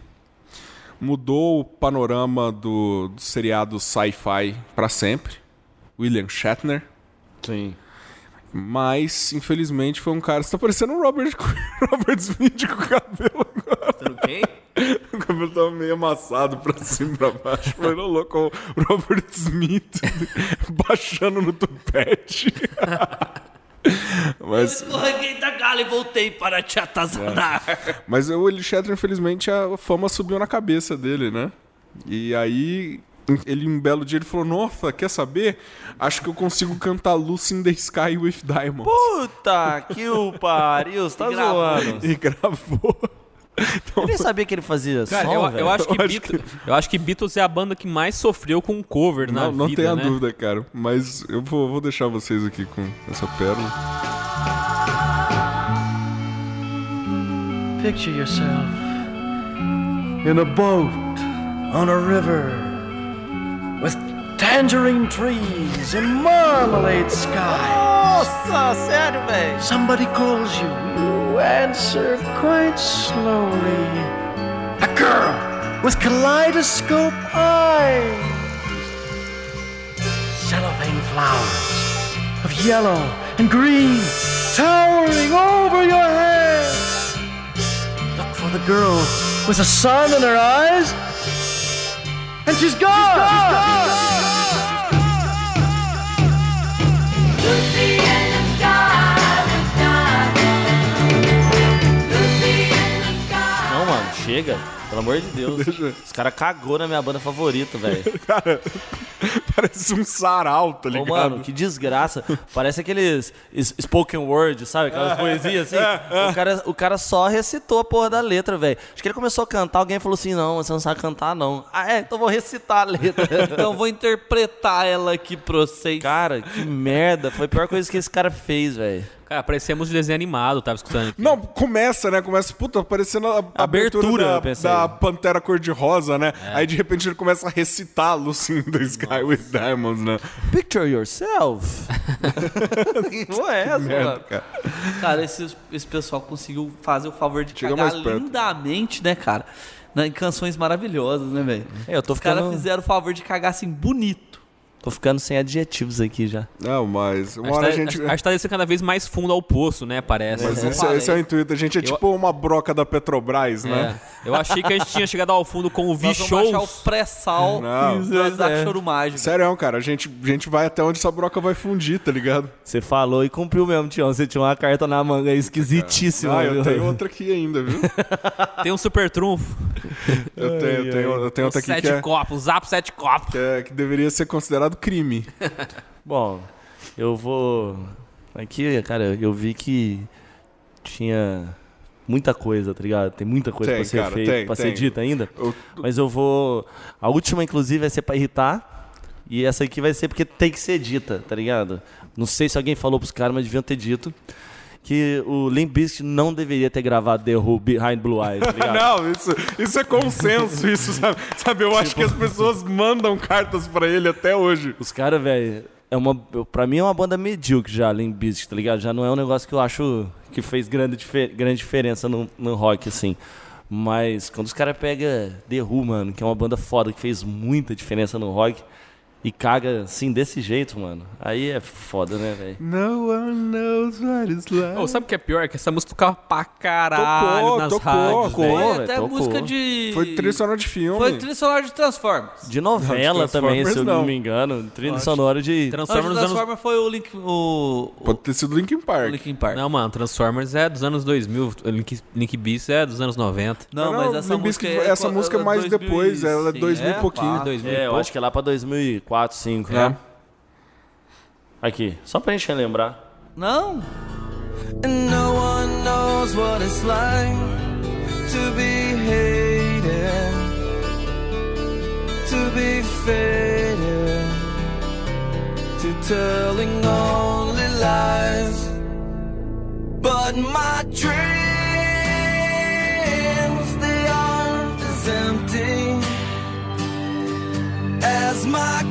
mudou o panorama do, do seriado sci-fi pra sempre. William Shatner. Sim. Mas, infelizmente, foi um cara. Você tá parecendo um Robert, [LAUGHS] Robert Smith com o cabelo agora. Quem? [LAUGHS] O cabelo tava meio amassado pra cima e pra baixo. Foi no louco o Robert Smith [LAUGHS] baixando no tupete. mas, Escorreguei da gala e voltei para te atazanar. mas o Willie Shatner, infelizmente, a fama subiu na cabeça dele, né? E aí, ele um belo dia ele falou: Nossa, quer saber? Acho que eu consigo cantar Lucy in the Sky with Diamonds. Puta que o pariu, você tá [LAUGHS] Gravou. zoando. E gravou. Então, Eu nem sabia que ele fazia Cara, som, eu, velho. eu, acho que Eu acho Beatles, eu acho que Beatles é a banda que mais sofreu com cover na não, não vida, tenha né? dúvida, cara. Mas eu vou, vou deixar vocês aqui com essa pérola. Picture yourself in a boat on a river with tangerine trees and marmalade skies. Nossa, sério, velho. Somebody calls you. You answer quite slowly. A girl with kaleidoscope eyes. Cellophane flowers of yellow and green towering over your head. Look for the girl with the sun in her eyes. And she's gone. She's gone. Lucy in the sky with diamonds. Lucy in the sky. Não, mano, chega. Pelo amor de Deus. Os caras cagou na minha banda favorita, velho. [LAUGHS] Cara, parece um sarau, tá Ô, ligado? mano, que desgraça. Parece aqueles spoken word, sabe? Aquelas poesias assim. O cara, o cara só recitou a porra da letra, velho. Acho que ele começou a cantar, alguém falou assim: não, você não sabe cantar, não. Ah, é, então vou recitar a letra. [LAUGHS] Então vou interpretar ela aqui pra vocês. cara, que merda. Foi a pior coisa que esse cara fez, velho. Cara, parecemos de desenho animado, tava escutando aqui. Não, começa, né? Começa, puta, parecendo a Abertura, abertura da, da Pantera Cor-de-Rosa, né? Aí de repente ele começa a recitar Lucy in the Sky with Diamonds, né? Picture yourself. [LAUGHS] que porra é essa, Merda, mano? cara. Cara, esse, esse pessoal conseguiu fazer o favor de Chega cagar lindamente, né, cara? Na- Em canções maravilhosas, né, velho? É, eu tô Os caras ficando, fizeram o favor de cagar assim, bonito. Tô ficando sem adjetivos aqui já. Não, mas uma hora a que tá- gente... acho- acho que tá descendo cada vez mais fundo ao poço, né? Parece. Mas eu esse, falei. esse é o intuito. A gente é tipo uma broca da Petrobras, né? É. Eu achei que a gente tinha chegado ao fundo com o achar o pré-sal [LAUGHS] da é. Choro Mágico. Sério, cara. A gente, a gente vai até onde essa broca vai fundir, tá ligado? Você falou e cumpriu mesmo, Tião. Você tinha uma carta na manga esquisitíssima. Ah, eu viu? tenho outra aqui ainda, viu? [LAUGHS] Tem um super trunfo. Eu tenho, eu tenho, eu tenho outra aqui sete que, é, copos, zap sete copos. que, é- que deveria ser considerado crime. [LAUGHS] Bom, eu vou. Aqui, cara, eu vi que tinha muita coisa, tá ligado? Tem muita coisa Tem, pra ser cara, feita, tem, pra ser tem. dita ainda. Eu- Mas eu vou. A última, inclusive, vai ser pra irritar. E essa aqui vai ser porque tem que ser dita, tá ligado? Não sei se alguém falou pros caras, mas deviam ter dito. Que o Limp Bizkit não deveria ter gravado The Who Behind Blue Eyes, tá? [LAUGHS] Não, isso, isso é consenso, isso, sabe? Sabe, eu acho que as pessoas mandam cartas pra ele até hoje. Os caras, velho, é uma, pra mim é uma banda medíocre já, Limp Bizkit, tá ligado? Já não é um negócio que eu acho que fez grande, grande diferença no, no rock, assim. Mas quando os caras pegam The Who, mano, que é uma banda foda que fez muita diferença no rock, e caga assim desse jeito, mano. Aí é foda, né, velho? No one knows what it's like. Ô, sabe o que é pior? Que essa música tocava pra caralho Tocou, nas tocou, rádios, tocou. Pô, Foi até tocou. música de. Foi trilha sonora de filme. Foi trilha sonora de Transformers. De novela Não, de também, se eu não não. me engano. Trilha sonora de. Transformers Não, dos de anos... Transformers foi o Link. O, o, Pode ter sido Linkin Park. Linkin Park. Não, mano, Transformers é dos anos 2000. Link, Link Beast é dos anos 90. Não, Não, mas não, essa Limp música é. essa música é mais 2000 depois, ela é sim, 2000 e pouquinho. pá. 2000 É, eu pouco. acho que é lá pra 2004, 2005, É. né? Aqui, só pra gente relembrar. Não. And no one knows what it's like to be hated, to be faded, to telling only lies. But my dreams, they aren't as empty as my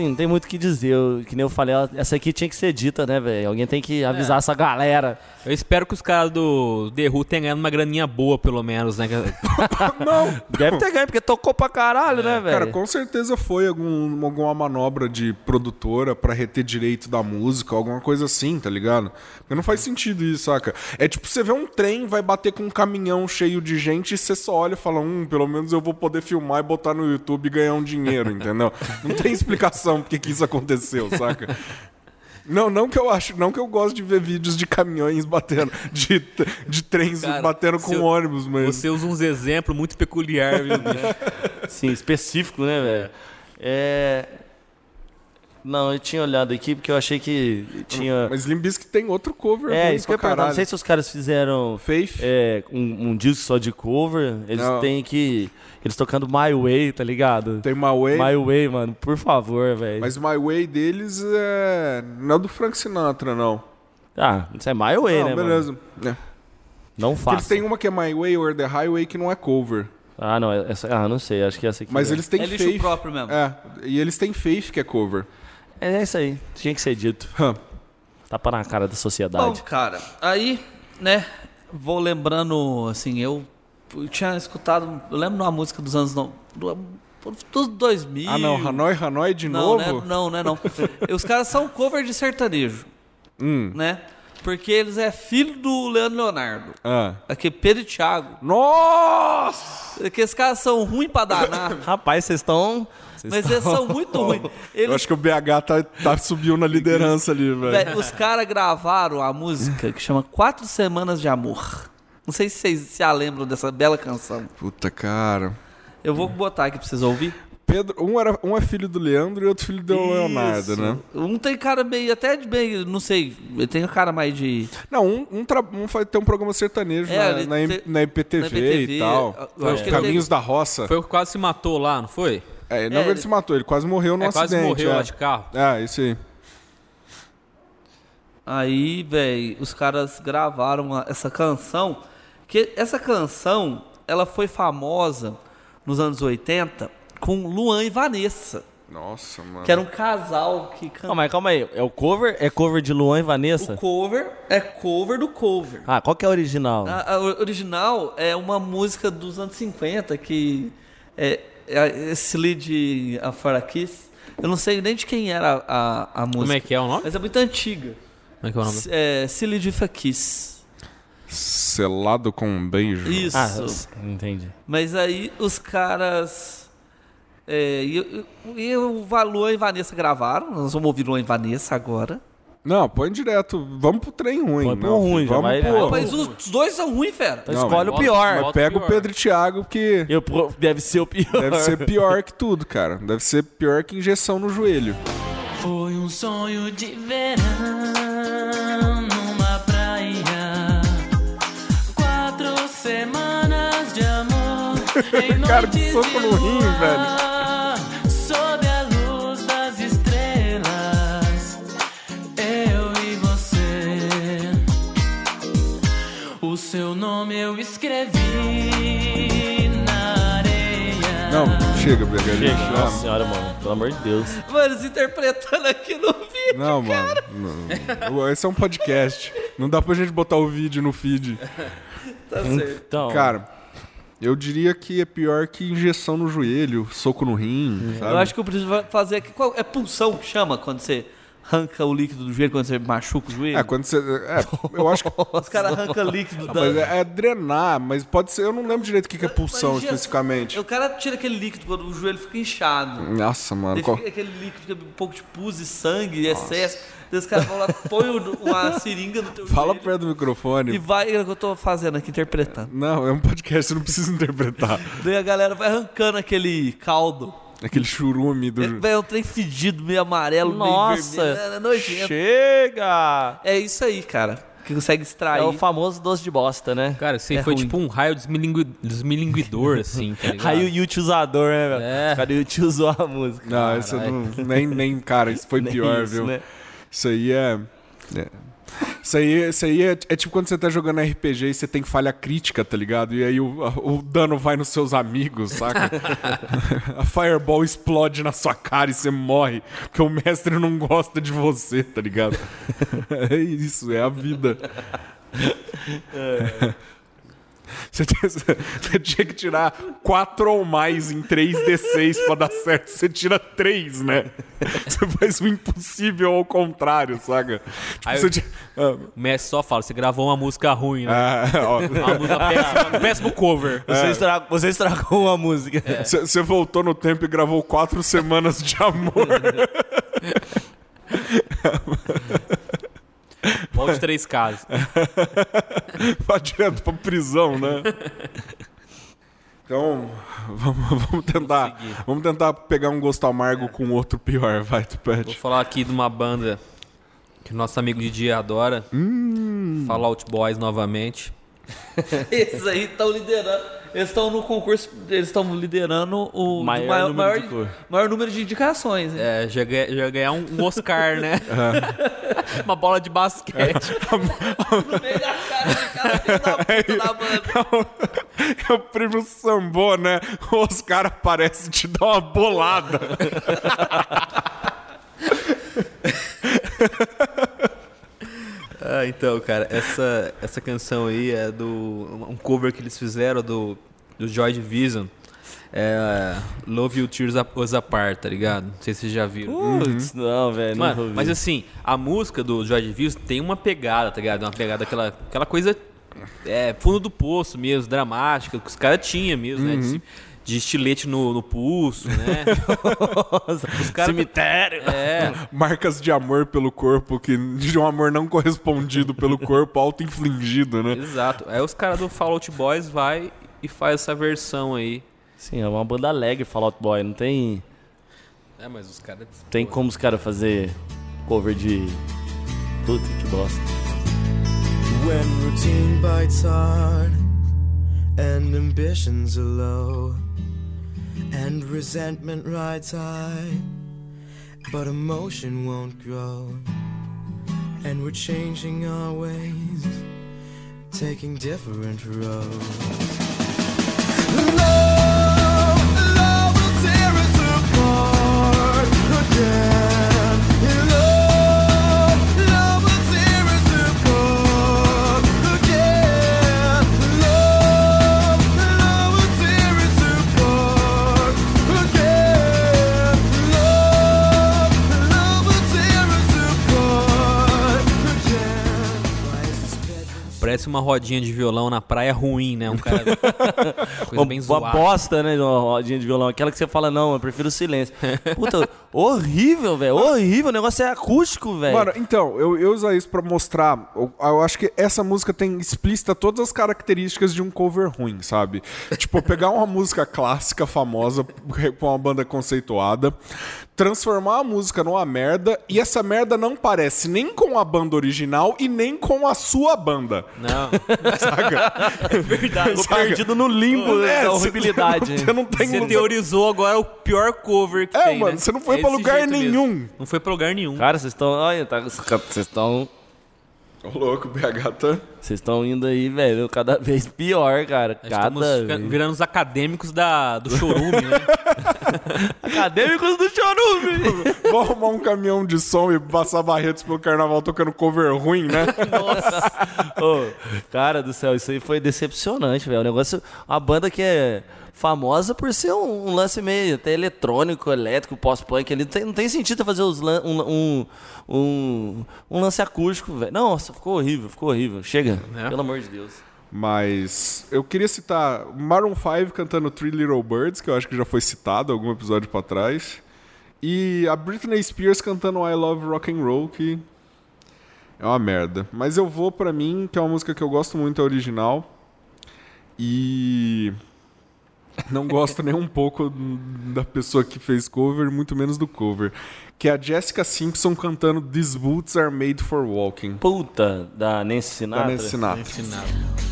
Sim, não tem muito o que dizer. Eu- que nem eu falei, ela- essa aqui tinha que ser dita, né, velho? Alguém tem que avisar essa galera. Eu espero que os caras do The Who tenham ganhado uma graninha boa, pelo menos, né? [LAUGHS] Não. Deve ter ganho, porque tocou pra caralho, né, velho? Cara, com certeza foi algum, alguma manobra de produtora pra reter direito da música, alguma coisa assim, tá ligado? Porque não faz sentido isso, saca? É tipo, você vê um trem, vai bater com um caminhão cheio de gente e você só olha e fala, hum, pelo menos eu vou poder filmar e botar no YouTube e ganhar um dinheiro, entendeu? Não tem [LAUGHS] explicação porque que isso aconteceu, saca? [LAUGHS] Não, não que eu acho, não que eu gosto de ver vídeos de caminhões batendo, de, de trens Cara, batendo com seu- ônibus, mas. Você usa uns exemplos muito peculiares, viu, bicho? [LAUGHS] Sim, específico, né, velho? É. Não, eu tinha olhado aqui porque eu achei que tinha. Mas Limp Bizkit tem outro cover. É, isso que eu ia. Não sei se os caras fizeram Faith. é, um, um disco só de cover. Eles Não. têm que. Eles tocando My Way, tá ligado? Tem My Way. My Way, mano, por favor, velho. Mas My Way deles é. Não é do Frank Sinatra, não. Ah, isso é My Way, não, né, mano? beleza. É. Não faça. Eles têm uma que é My Way or The Highway que não é cover. Ah, não, essa, ah, não sei, acho que essa aqui. Mas é. eles têm É lixo Faith. próprio mesmo. É, e eles têm Faith que é cover. É isso aí, tinha que ser dito. Hã. Tapa na cara da Bom, sociedade. cara, aí, né, vou lembrando, assim, eu, eu tinha escutado, eu lembro uma música dos anos, no, do, dos 2000. Ah, não, Hanoi, Hanoi de não, novo? Né, não, né, não. Os caras são cover de sertanejo, Hum. né? Porque eles é filho do Leandro Leonardo. Ah. Aqui, Pedro e Thiago. Nossa! Porque esses caras são ruins pra danar. [LAUGHS] Rapaz, vocês estão. Mas eles são [LAUGHS] muito ruins. Eu Eles, acho que o BH tá, tá subiu na liderança ali, velho. os caras gravaram a música que chama Quatro Semanas de Amor. Não sei se vocês se lembram dessa bela canção. Puta, cara. Eu vou botar aqui pra vocês ouvir. Pedro, um, era, um é filho do Leandro e outro filho do Leonardo, Isso. né? Um tem cara meio, até de meio, não sei, ele tem um cara mais de... Não, um, um, tra- um faz, tem um programa sertanejo É, na, na, na IPTV, na IPTV, e tal. eu ele Caminhos tem- da Roça. Foi o que quase se matou lá, não foi? É, não É, ele se matou, ele quase morreu no é, quase acidente. morreu é. lá de carro. É, isso aí. Aí, velho, os caras gravaram essa canção, que essa canção, ela foi famosa nos anos 80 com Luan e Vanessa, Nossa, mano. que era um casal que cantava. Calma aí, calma aí. É o cover? É cover de Luan e Vanessa? O cover é cover do cover. Ah, qual que é a original? A, a original é uma música dos anos 50 que é esse lead a For a Kiss. Eu não sei nem de quem era a, a música. Como é que é o nome? Mas é muito antiga. Como é que é o nome? É, Silly a Kiss. Selado com um beijo. Isso. Ah, eu- entendi. Mas aí os caras. É, e, e, e o Luan e Vanessa gravaram. Nós vamos ouvir Luan e Vanessa agora. Não, põe direto. Vamos pro trem ruim. Põe pro não, ruim, já vamos vai- pro... vai- Mas os dois são ruins, fera. Então Não, escolhe o bota- pior. bota- Pega o pior. Pedro e Thiago, que Eu, pro- deve ser o pior. deve ser pior que tudo, cara. Deve ser pior que injeção no joelho. Foi um sonho de verão numa praia. Quatro semanas de amor. [LAUGHS] Em Cara, que noites soco no rim, lua, velho. Sob escrevi na areia. Não, chega, BH. Chega, nossa senhora, mano. Pelo amor de Deus. Mano, eles interpretando aqui no vídeo. Não, mano. não. Esse é um podcast. Não dá pra gente botar o vídeo no feed. Tá certo. Então, Cara, eu diria que é pior que injeção no joelho, soco no rim, sabe? Eu acho que eu preciso fazer aqui. Qual, é pulsão que chama quando você arranca o líquido do joelho, quando você machuca o joelho? É, quando você. É, eu acho que. Os caras arrancam líquido da. Mas é, é drenar, mas pode ser. Eu não lembro direito o que, que é pulsão Mas, especificamente. O cara tira aquele líquido quando o joelho fica inchado. Nossa, mano. Qual- aquele líquido fica um pouco de pus e sangue, excesso. Daí os caras vão lá, põem o- uma seringa no teu Fala joelho perto do microfone. e vai, é o que eu tô fazendo aqui, interpretando. Não, é um podcast, você não precisa interpretar. Daí a galera vai arrancando aquele caldo. Aquele churume do. É, é um trem fedido, meio amarelo, Nossa. meio vermelho. É nojento. chega! É isso aí, cara. Que consegue extrair. É o famoso doce de bosta, né? Cara, assim, É foi ruim. tipo um raio desmilingui- desmilinguidor, assim, tá [LAUGHS] ligado? Aí o Yuti usador, né, velho? É. O Yuti usou a música? Não, isso não, nem, nem, cara, isso foi [LAUGHS] Nem pior, isso, viu? né? Isso aí é. é. Isso aí, isso aí é, é tipo quando você tá jogando RPG e você tem falha crítica, tá ligado? E aí o, o dano vai nos seus amigos, saca? [LAUGHS] a fireball explode na sua cara e você morre, porque o mestre não gosta de você, tá ligado? [LAUGHS] é isso, é a vida. [LAUGHS] Você tinha, você tinha que tirar 4 ou mais em 3d6 pra dar certo. Você tira 3, né? Você faz o impossível ao contrário, saca? Tipo, Aí você eu- tinha- ah, O mestre só fala, você gravou uma música ruim, né? ah, [LAUGHS] ó, Uma música péssima, [LAUGHS] péssimo cover. Você, estragou, você estragou uma música. Você você voltou no tempo e gravou 4 semanas de amor. Três casos. [LAUGHS] Vai direto pra prisão, né? Então, vamos, [LAUGHS] vamos tentar. Vamos tentar pegar um gosto amargo com outro pior, vai, Vou Tupete. falar aqui de uma banda que nosso amigo Didi adora. Fall Out Boys novamente. [LAUGHS] Esses aí estão liderando. Eles estão no concurso, eles estão liderando o Maior maior, número maior, de maior número de indicações. né? É, já ganha, já ganhar um, um Oscar, né? [LAUGHS] uma bola de basquete. [LAUGHS] No meio da cara de cada filho da puta da banda. [LAUGHS] É o prêmio Sambô, né? Os caras parecem te dar uma bolada. Ah, então, cara, essa, essa canção aí é do. Um cover que eles fizeram do, do Joy Division. É. Love You Tears Us Apart, tá ligado? Não sei se vocês já viram. Putz, não, velho. não Mano, ouvi. mas assim, a música do Joy Division tem uma pegada, tá ligado? Uma pegada, aquela, aquela coisa. É, fundo do poço mesmo, dramática, que os caras tinham mesmo, né? De, estilete no, no pulso, né? [LAUGHS] os caras. Cemitério. É, Marcas de amor pelo corpo, que de um amor não correspondido pelo corpo, auto-infligido, né? exato. Aí os caras do Fall Out Boys vai e faz essa versão aí. Sim, é uma banda alegre, Fallout Boy. Não tem, É, mas os caras. tem como os caras fazer cover de. Puta que bosta. When routine bites hard and ambitions are low and resentment rides high, but emotion won't grow. And we're changing our ways, taking different roads. Love, uma rodinha de violão na praia ruim, né? Um cara. [LAUGHS] coisa Uma, bem uma zoada. bosta, né? Uma rodinha de violão. Aquela que você fala, não, eu prefiro o silêncio. Puta, horrível, velho. Horrível. O negócio é acústico, velho. Mano, então, eu, eu usar isso pra mostrar. Eu, eu acho que essa música tem explícita todas as características de um cover ruim, sabe? tipo, pegar uma [LAUGHS] música clássica, famosa, com uma banda conceituada, transformar a música numa merda, e essa merda não parece nem com a banda original e nem com a sua banda. Não. [LAUGHS] Saca? é verdade. Tô Saca? perdido no limbo É, da você- horribilidade. [LAUGHS] Você não tem Você teorizou agora o pior cover que É, tem, mano, né? você não foi É pra lugar jeito mesmo. nenhum. Não foi pra lugar nenhum. Cara, vocês estão. Olha, tá- vocês estão. Ô, louco, BH tá. Vocês estão indo aí, velho, cada vez pior, cara. Estamos Cada vez. virando os acadêmicos da, do chorume, né? [LAUGHS] Acadêmicos do chorume! Vou arrumar um caminhão de som e passar barretos pelo carnaval tocando cover ruim, né? Ô, cara do céu, isso aí foi decepcionante, velho. O negócio. Uma banda que é famosa por ser um, um lance meio até eletrônico, elétrico, pós-punk ali. Não tem, não tem sentido fazer os lan- um, um, um, um lance acústico, velho. Não, Nossa, ficou horrível, ficou horrível. Chega, É. pelo amor de Deus. Mas eu queria citar Maroon 5 cantando Three Little Birds, que eu acho que já foi citado algum episódio pra trás. E a Britney Spears cantando I Love Rock and Roll, que é uma merda. Mas eu vou pra mim, que é uma música que eu gosto muito, a original. E não gosto nem um pouco da pessoa que fez cover, muito menos do cover. Que é a Jessica Simpson cantando These Boots Are Made for Walking. Puta, da Nancy Sinatra. Da Nancy Sinatra. You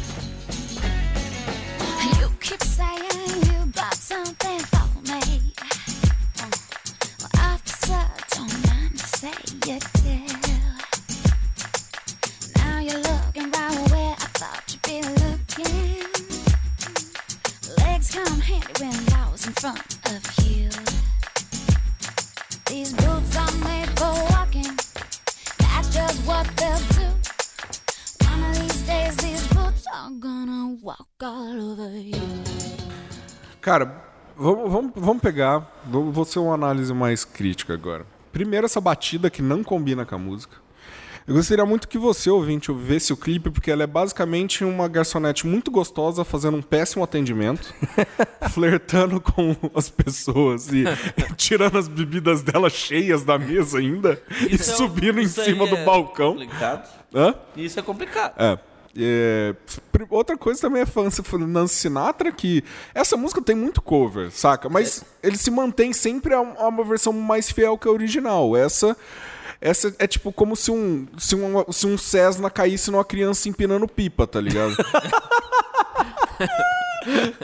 Cara, vamos, vamos, vamos pegar. Vou, ser uma análise mais crítica agora. Primeiro, essa batida que não combina com a música. Eu gostaria muito que você, ouvinte, visse o clipe, porque ela é basicamente uma garçonete muito gostosa fazendo um péssimo atendimento, [LAUGHS] flertando com as pessoas e [LAUGHS] tirando as bebidas dela cheias da mesa ainda e Isso é um- subindo em cima do é balcão. Complicado. Hã? Isso é complicado. É. É, outra coisa também é fã Nancy Sinatra, que essa música tem muito cover, saca? Mas ele se mantém sempre a, a uma versão mais fiel que a original. Essa, essa é tipo como se um, se um, se um Cessna caísse numa criança empinando pipa, tá ligado? [LAUGHS]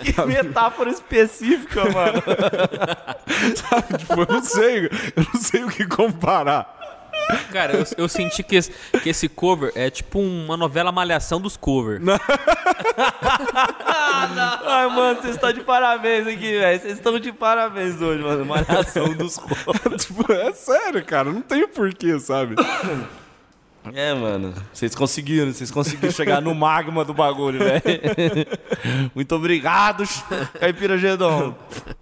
Que metáfora específica, mano. [LAUGHS] Sabe? Tipo, eu não sei, eu não sei o que comparar. Cara, eu, eu senti que esse, que esse cover é tipo uma novela malhação dos covers. [LAUGHS] Ai, mano, vocês estão de parabéns aqui, velho. Vocês estão de parabéns hoje, mano. Malhação dos [LAUGHS] corpos. tipo, é sério, cara, não tem porquê, sabe? É, mano. Vocês conseguiram, vocês conseguiram chegar no magma do bagulho, velho. Muito obrigado, Caipira Gedon.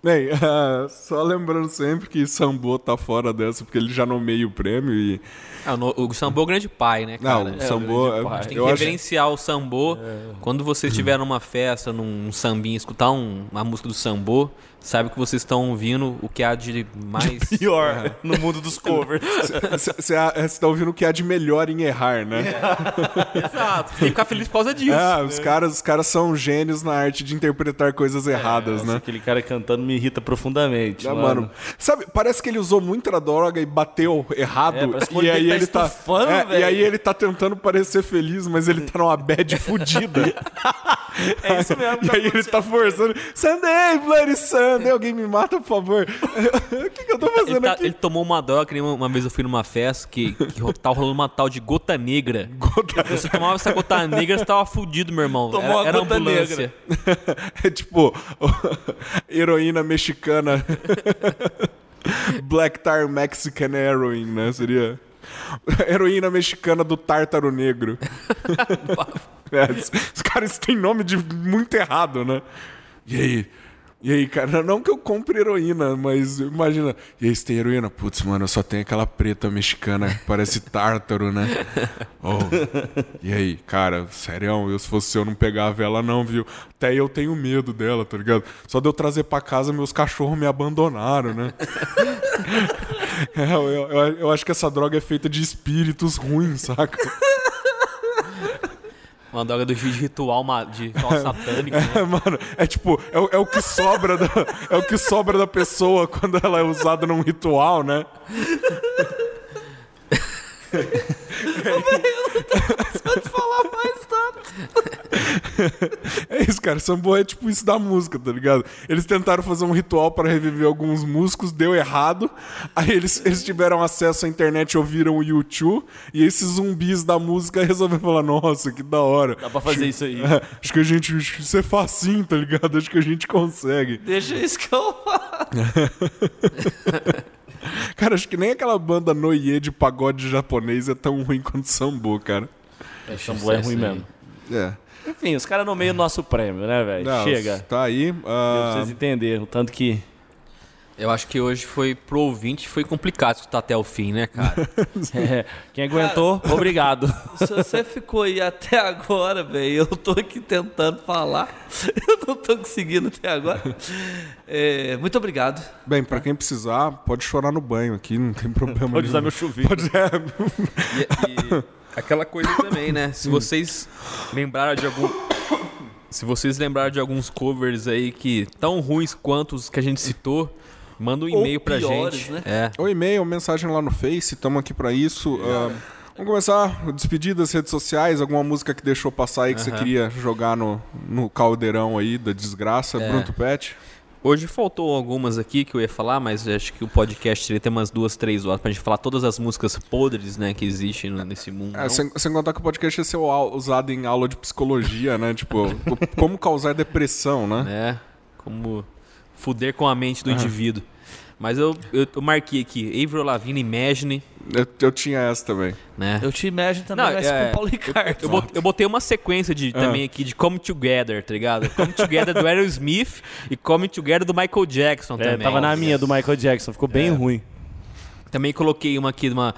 Bem, [LAUGHS] ah, só lembrando sempre que Sambo tá fora dessa, porque ele já nomeia o prêmio e. Ah, no- o Sambo é o grande pai, né, cara? Não, o Sambo. grande é- pai. Tem que eu acho- reverenciar o Sambô. Quando você estiver numa festa, num sambinha, escutar um- uma música do Sambô, sabe que vocês estão ouvindo o que há de mais. Pior, [LAUGHS] no mundo dos covers. [LAUGHS] Você tá ouvindo o que há de melhor em errar, né? [LAUGHS] Exato. Tem que ficar feliz por causa disso. Ah, os caras, os caras são gênios na arte de interpretar coisas erradas, Nossa, né? aquele cara cantando me irrita profundamente, Ah, mano. mano. Sabe, parece que ele usou muita droga e bateu errado. É, e aí dele ele tá tá. estufando, é, e aí ele tá tentando parecer feliz, mas ele tá numa bad fudida. [LAUGHS] É isso mesmo. e aí ele tá forçando. Sunday, Bloody Sunday, alguém me mata, por favor. [LAUGHS] o que, que eu tô Ele, fazendo tá- aqui? ele tomou uma droga, que nem uma, uma vez eu fui numa festa que, que tava rolando uma tal de gota negra. Você tomava essa gota negra, você tava fudido, meu irmão. Tomou era, era gota ambulância. [LAUGHS] É tipo [LAUGHS] heroína mexicana. [LAUGHS] Black Tar Mexican Heroin, né? Seria heroína mexicana do Tártaro Negro. É, os, os caras têm nome de muito errado, né? E aí? E aí, cara, não que eu compre heroína, mas imagina. E aí, você tem heroína? Putz, mano, eu só tenho aquela preta mexicana que parece [LAUGHS] tártaro, né? Oh. E aí, cara, sério, eu se fosse eu não pegava ela não, viu? Até eu tenho medo dela, tá ligado? Só de eu trazer pra casa, meus cachorros me abandonaram, né? [LAUGHS] É, eu, eu- eu acho que essa droga é feita de espíritos ruins, saca? Uma droga do juiz de ritual, de ritual satânico. né? É, mano, é tipo, é, o- é o que sobra da, é o que sobra da pessoa quando ela é usada num ritual, né? [LAUGHS] Pode falar mais. [LAUGHS] É isso, cara. Sambo é tipo isso da música, tá ligado? Eles tentaram fazer um ritual para reviver alguns músicos, deu errado. Aí eles, eles tiveram acesso à internet, ouviram o YouTube, e esses zumbis da música [LAUGHS] resolveram falar: Nossa, que da hora. Dá pra fazer isso aí. É, acho que a gente. acho Isso é facinho, tá ligado? Acho que a gente consegue. Deixa isso que eu [LAUGHS] Cara, acho que nem aquela banda Noie de pagode japonês é tão ruim quanto Sambo, cara. É, Sambo é ruim mesmo. É. Enfim, os caras nomeiam o nosso prêmio, né, velho? Chega. Tá aí. Pra ah, vocês entenderem o tanto que. Eu acho que hoje foi pro ouvinte foi complicado escutar até o fim, né, cara? [LAUGHS] É, quem aguentou, obrigado. [LAUGHS] Se você ficou aí até agora, velho, eu tô aqui tentando falar. [LAUGHS] Eu não tô conseguindo até agora. É, muito obrigado. bem, pra quem precisar, pode chorar no banho aqui, não tem problema. Pode usar meu chuveiro. Pode, é. E, e aquela coisa também, né? Se vocês lembraram de algum. Se vocês lembraram de alguns covers aí que tão ruins quanto os que a gente citou, manda um Ou e-mail pra piores, gente. né? É. O e-mail, mensagem lá no Face, estamos aqui pra isso. Ah, vamos começar, despedir das redes sociais, alguma música que deixou passar aí que você Aham. queria jogar no, no caldeirão aí da desgraça, É. Bruno Pet. Hoje faltou algumas aqui que eu ia falar, mas acho que o podcast teria ter umas duas, três horas pra gente falar todas as músicas podres, né, que existem nesse mundo. É, sem, sem contar que o podcast ia ser usado em aula de psicologia, né? Tipo, co- como causar depressão, né? né? Como fuder com a mente do indivíduo. Mas eu, eu, eu marquei aqui, Avril Lavigne, Imagine, Eu, eu tinha essa também. né? Eu te imagino também, Não, mas é, com o Paulo Ricardo. Eu, bot- eu botei uma sequência de, também aqui de Come Together, tá ligado? Come Together do Aerosmith [LAUGHS] e Come Together do Michael Jackson É, também. tava na minha do Michael Jackson, ficou bem ruim. Também coloquei uma aqui, uma,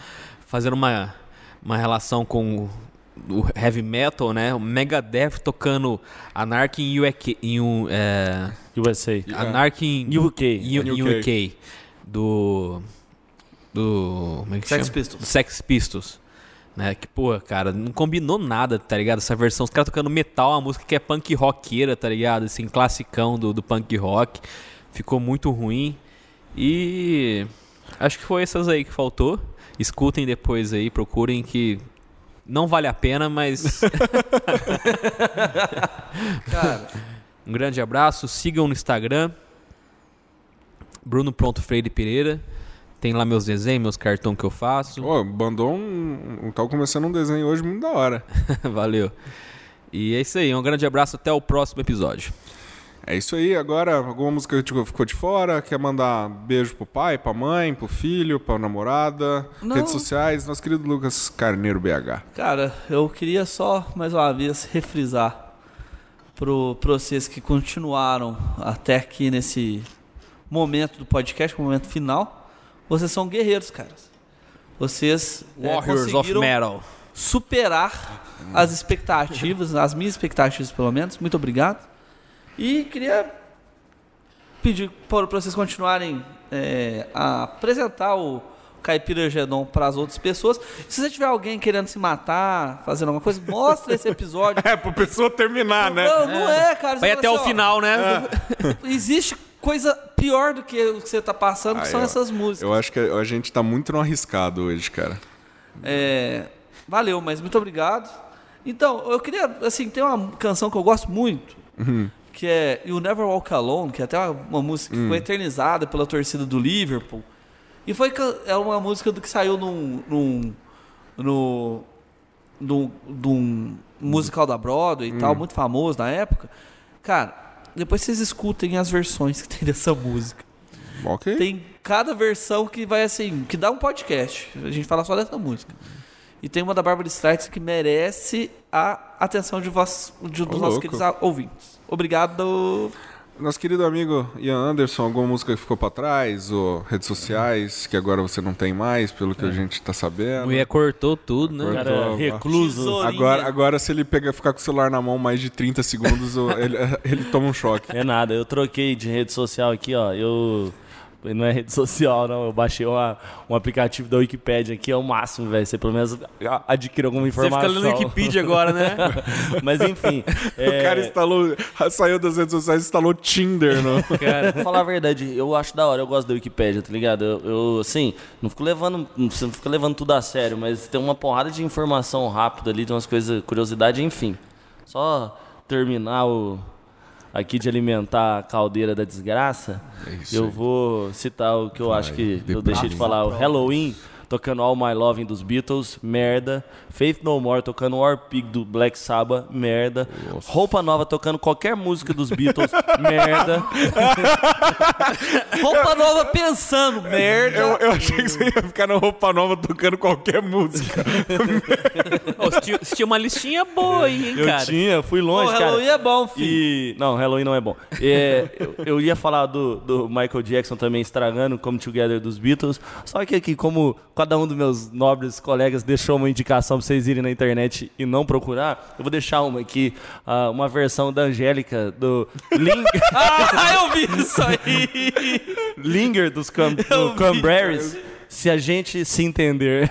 fazendo uma, uma relação com o, o heavy metal, né? O Megadeth tocando Anarchy em UK. Em um, é, USA. Anarchy em UK. UK. UK. Do. Do. Como é que Sex chama? Pistols. Do Sex Pistols. Né? Que, porra, cara, não combinou nada, tá ligado? Essa versão. Os caras tocando metal, uma música que é punk rockeira, tá ligado? Assim, classicão do, do punk rock. Ficou muito ruim. E. Acho que foi essas aí que faltou. Escutem depois aí, procurem que. Não vale a pena, mas. [LAUGHS] Cara, Um grande abraço, sigam no Instagram. Bruno Pronto Freire Pereira. Tem lá meus desenhos, meus cartões que eu faço. Pô, mandou um. um tá começando um desenho hoje muito da hora. [LAUGHS] Valeu. E é isso aí, um grande abraço, até o próximo episódio. É isso aí, agora alguma música que ficou de fora? Quer mandar beijo pro pai, pra mãe, pro filho, pra namorada? Não. Redes sociais, nosso querido Lucas Carneiro BH. cara, eu queria só, mais uma vez, refrisar pro, pra vocês que continuaram até aqui nesse momento do podcast, momento final. Vocês são guerreiros, caras. Vocês é, Warriors of conseguiram Metal. superar as expectativas, as minhas expectativas pelo menos. Muito obrigado. E queria pedir para vocês continuarem é, a apresentar o Caipira Gedon para as outras pessoas. Se você tiver alguém querendo se matar, fazendo alguma coisa, mostra esse episódio. [LAUGHS] É, pra pessoa terminar, né? Não, não é, cara. Vai até assim, o ó, final, né? [LAUGHS] Existe coisa pior do que o que você tá passando, que são eu- essas músicas. Eu acho que a gente tá muito no arriscado hoje, cara. É, valeu, mas muito obrigado. Então, eu queria, assim, tem uma canção que eu gosto muito, que é You Never Walk Alone, que é até uma, uma música que foi eternizada pela torcida do Liverpool. E foi é uma música do que saiu num, num, no, num, num musical da Broadway e tal, muito famoso na época. Cara, depois vocês escutem as versões que tem [LAUGHS] dessa música. Ok. Tem cada versão que vai assim, que dá um podcast. A gente fala só dessa música. E tem uma da Barbara Streisand que merece a atenção de vós, de, dos nossos queridos ouvintes. Obrigado. Nosso querido amigo Ian Anderson, alguma música que ficou pra trás, ou redes sociais, que agora você não tem mais, pelo que a gente tá sabendo. mulher cortou tudo, né? Cortou. Cara, recluso. Agora, agora, se ele pegar, ficar com o celular na mão mais de 30 segundos, [LAUGHS] ele, ele toma um choque. É nada, eu troquei de rede social aqui, ó. Eu. Não é rede [LAUGHS] social, não. Eu baixei uma, um aplicativo da Wikipedia aqui, é o máximo, velho. Você pelo menos adquire alguma Você informação. fica lendo Wikipedia agora, né? [LAUGHS] Mas enfim. [LAUGHS] é, O cara instalou, saiu das redes sociais e instalou Tinder, não? Cara, Pra falar a verdade, eu acho da hora, eu gosto da Wikipédia, tá ligado? Eu, eu, assim, não fico levando. Não fico levando tudo a sério, mas tem uma porrada de informação rápida ali, tem umas coisas, curiosidade, enfim. Só terminar o, aqui de alimentar a caldeira da desgraça, eu vou citar o que eu acho que eu deixei de falar. O Halloween, tocando All My Loving dos Beatles, merda. Faith No More, tocando War Pig do Black Sabbath, merda. Roupa Nova, tocando qualquer música dos Beatles, [LAUGHS] merda. [LAUGHS] Roupa nova pensando, merda. Eu, eu achei que você ia ficar na roupa nova tocando qualquer música. [LAUGHS] Você, tinha, você tinha uma listinha boa aí, hein, Eu cara? tinha, fui longe, Pô, cara. Halloween é bom, filho. E. Não, Halloween não é bom. É, eu, eu ia falar do, do Michael Jackson também estragando Come Together dos Beatles. Só que aqui, como cada um dos meus nobres colegas deixou uma indicação pra vocês irem na internet e não procurar, eu vou deixar uma aqui, ah, uma versão da Angélica do Ling [LAUGHS] Ah, eu vi isso aí. Linger dos Cam do Cranberries. Se a gente se entender.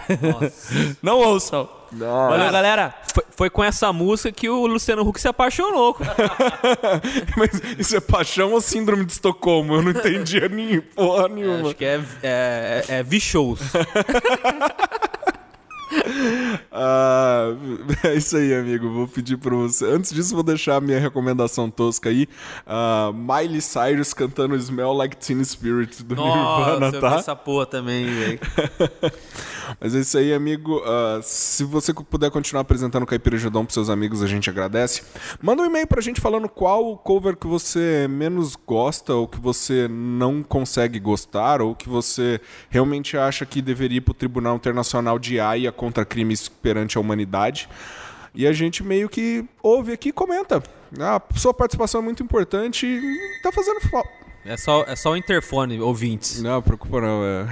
[LAUGHS] não ouçam. Valeu, galera. Foi, foi com essa música que o Luciano Huck se apaixonou. [LAUGHS] Mas isso é paixão ou síndrome de Estocolmo? Eu não entendia [LAUGHS] nem porra nenhuma. Acho que é, é, é, é V-Shows. [LAUGHS] Ah, é isso aí, amigo. Vou pedir pra você. Antes disso, vou deixar a minha recomendação tosca aí. Ah, Miley Cyrus cantando Smell Like Teen Spirit do Nirvana, Nossa, vi tá? essa porra também, velho. Mas é isso aí, amigo. Ah, se você puder continuar apresentando o Caipira Gedon pros seus amigos, a gente agradece. Manda um e-mail pra gente falando qual cover que você menos gosta, ou que você não consegue gostar, ou que você realmente acha que deveria ir pro Tribunal Internacional de Haia contra crimes perante a humanidade. E a gente meio que ouve aqui e comenta. A sua participação é muito importante e tá fazendo falta. É só, é só o interfone, ouvintes. Não, preocupa não. É,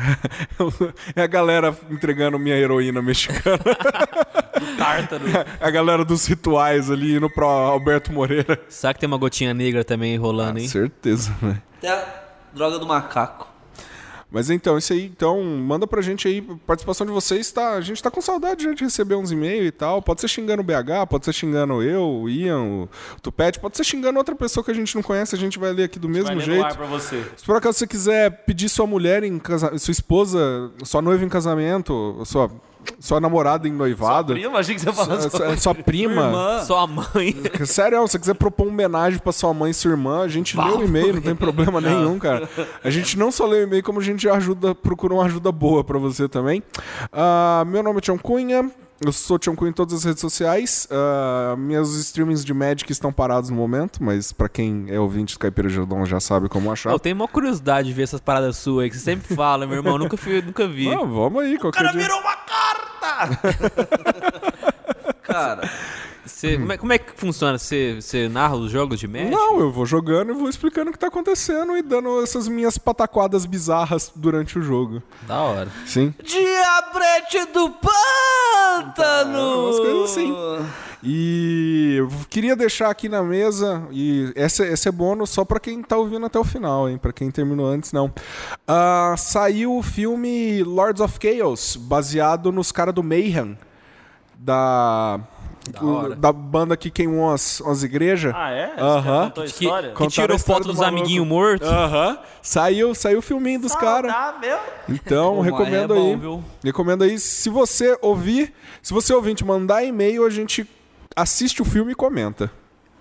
[LAUGHS] é a galera entregando minha heroína mexicana. [LAUGHS] Tártaro. a galera dos rituais ali indo pro Alberto Moreira. Será que tem uma gotinha negra também rolando, hein? Certeza, velho. Até a droga do macaco. Mas então, isso aí, então, manda pra gente aí, participação de vocês, tá? A gente tá com saudade já de receber uns e-mails e tal. Pode ser xingando o BH, pode ser xingando eu, o Ian, o Tupete, pode ser xingando outra pessoa que a gente não conhece, a gente vai ler aqui do mesmo Vai jeito. ar pra você. Se por acaso você quiser pedir sua mulher em casa... sua esposa, sua noiva em casamento, sua, sua namorada em noivado. Prima, achei que você falou Sua, sua- sua prima. Só a mãe. Sério, se você quiser propor uma homenagem pra sua mãe e sua irmã, a gente lê o e-mail, não tem problema nenhum, cara. A gente não só lê o e-mail, como a gente ajuda, procura uma ajuda boa pra você também. Ah, meu nome é Tião Cunha. Eu sou Tião Cunha em todas as redes sociais. Ah, meus streamings de Magic estão parados no momento, mas pra quem é ouvinte do Caipira Jordão já sabe como achar. Eu tenho uma curiosidade de ver essas paradas suas aí, que você sempre fala, meu irmão. Nunca, fui, nunca vi. Ah, vamos aí, qualquer dia. uma carta! [LAUGHS] Cara, Você, como, é, como é que funciona? Você, narra os jogos de Magic? Não, eu vou jogando e vou explicando o que tá acontecendo e dando essas minhas pataquadas bizarras durante o jogo. Da hora. Sim. diabrete do pântano! umas coisas assim. E eu queria deixar aqui na mesa, e essa, esse é bônus só pra quem tá ouvindo até o final, hein? Pra quem terminou antes, não. Ah, saiu o filme Lords of Chaos, baseado nos caras do Mayhem, da, o- da banda que queimou as, as igrejas. Ah, é? Esse contou a Que, história? que tirou foto do dos amiguinhos mortos? Aham. Saiu, saiu o filminho dos caras. Então, Pô, mas recomendo é bom, aí. viu? Recomendo aí. Se você ouvir, se você ouvinte mandar e-mail, a gente assiste o filme e comenta.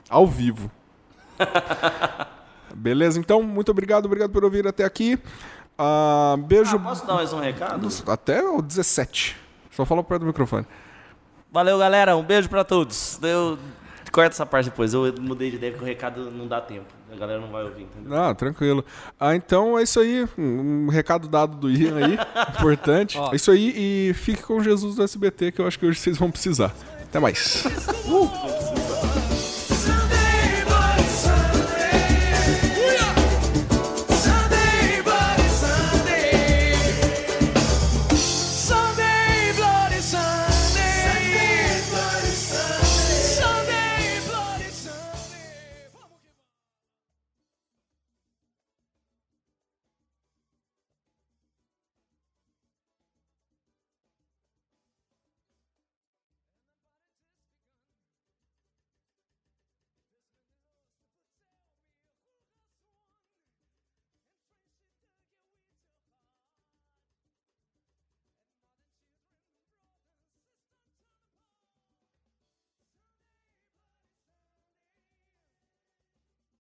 Ao vivo. [LAUGHS] Beleza? Então, muito obrigado, obrigado por ouvir até aqui. Ah, beijo. Posso dar mais um recado? Até o 17. Só fala perto do microfone. Valeu, galera. Um beijo pra todos. Eu... Corta essa parte depois. Eu mudei de ideia porque o recado não dá tempo. A galera não vai ouvir, entendeu? Ah, tranquilo. Ah, então é isso aí. Um, um recado dado do Ian aí. [LAUGHS] importante. É isso aí. E fique com Jesus do SBT, que eu acho que hoje vocês vão precisar. Até mais. Uh,